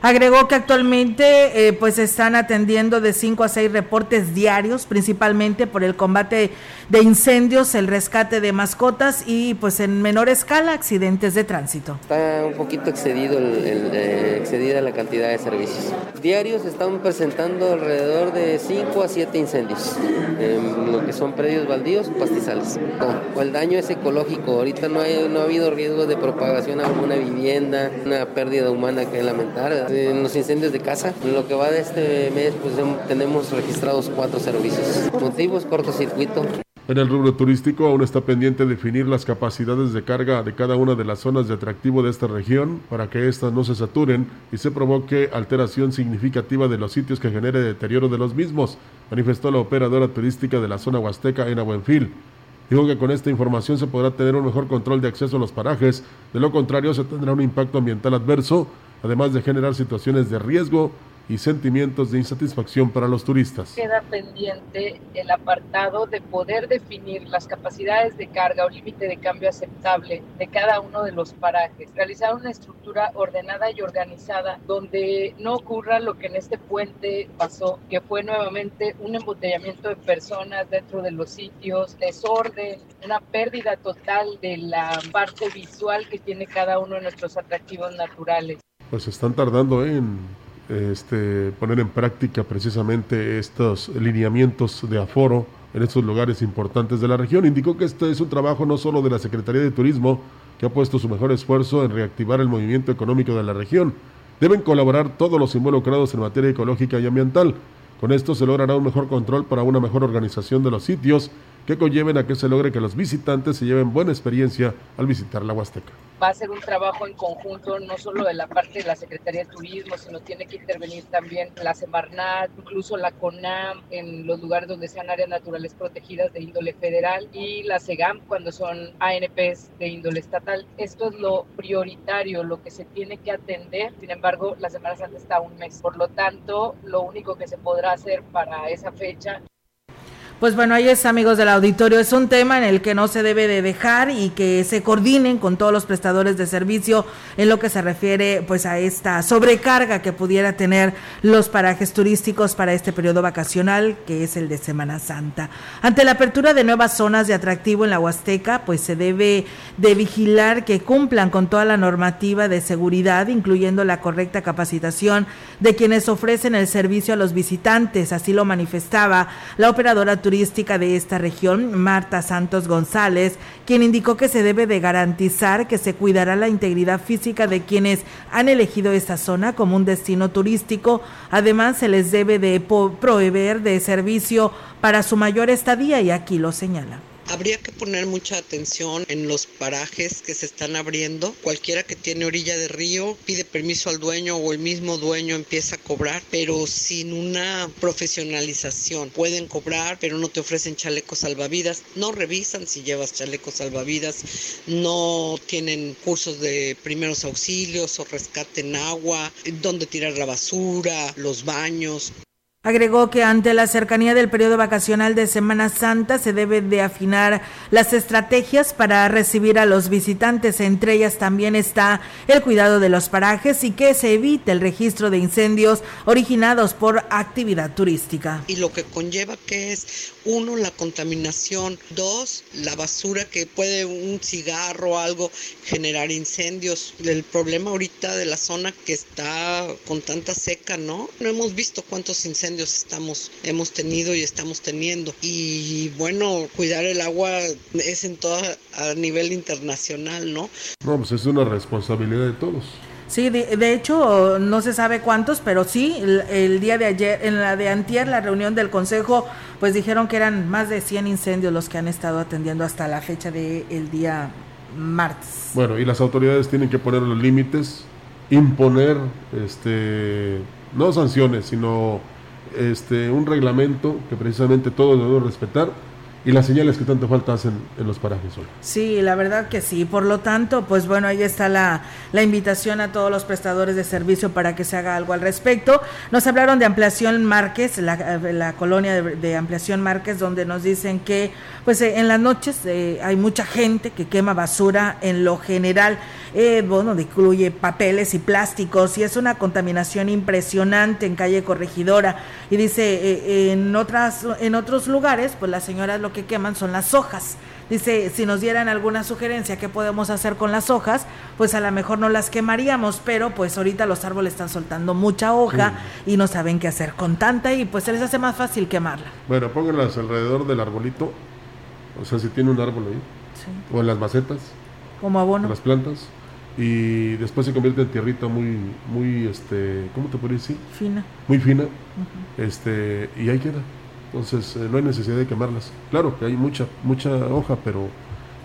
Speaker 9: Agregó que actualmente eh, pues están atendiendo de 5 a 6 reportes diarios, principalmente por el combate de incendios, el rescate de mascotas y pues en menor escala accidentes de tránsito.
Speaker 32: Está un poquito excedido eh, excedida la cantidad de servicios. Diarios están presentando alrededor de 5 a 7 incendios, en lo que son predios baldíos, pastizales. El daño es ecológico. Ahorita no, hay, no ha habido riesgo de propagación a alguna vivienda, una pérdida humana que lamentar. ¿verdad? En los incendios de casa, en lo que va de este mes, pues em- tenemos registrados cuatro servicios. Motivos, cortocircuito.
Speaker 7: En el rubro turístico aún está pendiente definir las capacidades de carga de cada una de las zonas de atractivo de esta región para que éstas no se saturen y se provoque alteración significativa de los sitios que genere deterioro de los mismos, manifestó la operadora turística de la zona huasteca en Abuenfil. Dijo que con esta información se podrá tener un mejor control de acceso a los parajes, de lo contrario se tendrá un impacto ambiental adverso, además de generar situaciones de riesgo y sentimientos de insatisfacción para los turistas.
Speaker 31: Queda pendiente el apartado de poder definir las capacidades de carga o límite de cambio aceptable de cada uno de los parajes, realizar una estructura ordenada y organizada donde no ocurra lo que en este puente pasó, que fue nuevamente un embotellamiento de personas dentro de los sitios, desorden, una pérdida total de la parte visual que tiene cada uno de nuestros atractivos naturales.
Speaker 7: Pues están tardando en este, poner en práctica precisamente estos lineamientos de aforo en estos lugares importantes de la región. Indicó que este es un trabajo no solo de la Secretaría de Turismo, que ha puesto su mejor esfuerzo en reactivar el movimiento económico de la región. Deben colaborar todos los involucrados en materia ecológica y ambiental. Con esto se logrará un mejor control para una mejor organización de los sitios que conlleven a que se logre que los visitantes se lleven buena experiencia al visitar la Huasteca
Speaker 31: va a ser un trabajo en conjunto, no solo de la parte de la Secretaría de Turismo, sino tiene que intervenir también la Semarnat, incluso la CONAM en los lugares donde sean áreas naturales protegidas de índole federal y la SEGAM cuando son ANPs de índole estatal. Esto es lo prioritario, lo que se tiene que atender. Sin embargo, la Semana Santa está un mes. Por lo tanto, lo único que se podrá hacer para esa fecha
Speaker 9: pues bueno, ahí es amigos del auditorio, es un tema en el que no se debe de dejar y que se coordinen con todos los prestadores de servicio en lo que se refiere pues a esta sobrecarga que pudiera tener los parajes turísticos para este periodo vacacional que es el de Semana Santa. Ante la apertura de nuevas zonas de atractivo en la Huasteca, pues se debe de vigilar que cumplan con toda la normativa de seguridad, incluyendo la correcta capacitación de quienes ofrecen el servicio a los visitantes, así lo manifestaba la operadora turística turística de esta región, Marta Santos González, quien indicó que se debe de garantizar que se cuidará la integridad física de quienes han elegido esta zona como un destino turístico. Además, se les debe de proveer de servicio para su mayor estadía y aquí lo señala.
Speaker 33: Habría que poner mucha atención en los parajes que se están abriendo. Cualquiera que tiene orilla de río pide permiso al dueño o el mismo dueño empieza a cobrar, pero sin una profesionalización. Pueden cobrar, pero no te ofrecen chalecos salvavidas, no revisan si llevas chalecos salvavidas, no tienen cursos de primeros auxilios o rescate en agua, dónde tirar la basura, los baños.
Speaker 9: Agregó que ante la cercanía del periodo vacacional de Semana Santa se debe de afinar las estrategias para recibir a los visitantes. Entre ellas también está el cuidado de los parajes y que se evite el registro de incendios originados por actividad turística.
Speaker 33: Y lo que conlleva que es uno, la contaminación, dos, la basura que puede un cigarro o algo generar incendios. El problema ahorita de la zona que está con tanta seca, ¿no? No hemos visto cuántos incendios estamos, hemos tenido y estamos teniendo. Y bueno, cuidar el agua es en todo a nivel internacional, ¿no?
Speaker 7: No, pues es una responsabilidad de todos.
Speaker 9: Sí, de, hecho no se sabe cuántos, pero sí, el, día de ayer, en la de antier, la reunión del consejo, pues dijeron que eran más de 100 incendios los que han estado atendiendo hasta la fecha del día martes.
Speaker 7: Bueno, y las autoridades tienen que poner los límites, imponer, este, no sanciones, sino este, un reglamento que precisamente todos debemos respetar y las señales que tanto falta hacen en los parajes hoy.
Speaker 9: Sí, la verdad que sí. Por lo tanto, pues bueno, ahí está la, la invitación a todos los prestadores de servicio para que se haga algo al respecto. Nos hablaron de Ampliación Márquez, la, la colonia de, Ampliación Márquez, donde nos dicen que pues eh, en las noches eh, hay mucha gente que quema basura en lo general. Eh, bueno, incluye papeles y plásticos y es una contaminación impresionante en calle Corregidora. Y dice, en, otras, en otros lugares, pues las señoras lo que queman son las hojas. Dice, si nos dieran alguna sugerencia qué podemos hacer con las hojas, pues a lo mejor no las quemaríamos, pero pues ahorita los árboles están soltando mucha hoja y no saben qué hacer con tanta y pues se les hace más fácil quemarla.
Speaker 7: Bueno, pónganlas alrededor del arbolito, o sea, si tiene un árbol ahí, o en las macetas.
Speaker 9: Como abono.
Speaker 7: En las plantas y después se convierte en tierrita muy, muy, este, ¿cómo te podría decir?
Speaker 9: Fina.
Speaker 7: Muy fina, este, y ahí queda. Entonces eh, no hay necesidad de quemarlas. Claro que hay mucha, mucha hoja, pero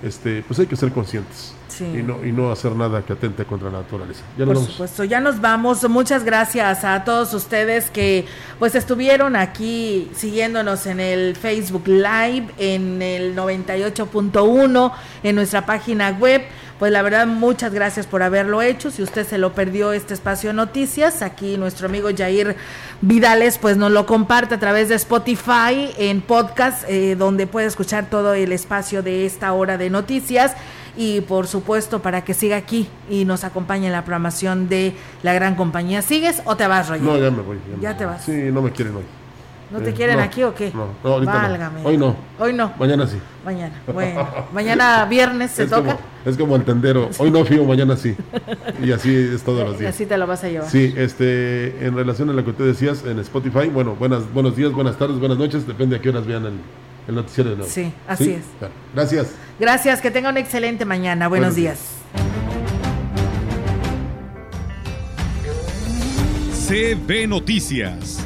Speaker 7: este, pues hay que ser conscientes.
Speaker 9: Sí.
Speaker 7: y, no, y no hacer nada que atente contra la naturaleza. Ya nos
Speaker 9: Por
Speaker 7: vamos.
Speaker 9: supuesto, ya nos vamos. Muchas gracias a todos ustedes que pues estuvieron aquí siguiéndonos en el Facebook Live, en el 98.1, en nuestra página web. Pues la verdad, muchas gracias por haberlo hecho. Si usted se lo perdió este espacio de noticias, aquí nuestro amigo Jair Vidales pues nos lo comparte a través de Spotify en podcast, eh, donde puede escuchar todo el espacio de esta hora de noticias y por supuesto para que siga aquí y nos acompañe en la programación de la gran compañía. ¿Sigues o te vas, Roger?
Speaker 7: No, ya me voy. me
Speaker 9: Ya
Speaker 7: voy.
Speaker 9: te vas.
Speaker 7: Sí, no me quieren hoy.
Speaker 9: ¿No te quieren
Speaker 7: no,
Speaker 9: aquí o qué?
Speaker 7: No, no ahorita no.
Speaker 9: Válgame.
Speaker 7: Hoy no.
Speaker 9: Hoy no.
Speaker 7: Mañana sí.
Speaker 9: Mañana. [laughs] Bueno, mañana viernes se
Speaker 7: es
Speaker 9: toca.
Speaker 7: Como, es como el tendero. Hoy no fío, mañana sí. Y así es todos los [laughs]
Speaker 9: Y
Speaker 7: días.
Speaker 9: así te lo vas a llevar.
Speaker 7: Sí, este, en relación a lo que tú decías en Spotify, bueno, buenas, buenos días, buenas tardes, buenas noches, depende a qué horas vean el, el noticiero de nuevo.
Speaker 9: Sí, así es.
Speaker 7: Claro. Gracias.
Speaker 9: Gracias, que tenga una excelente mañana. Buenos,
Speaker 7: Buenos
Speaker 9: días.
Speaker 1: CB Noticias,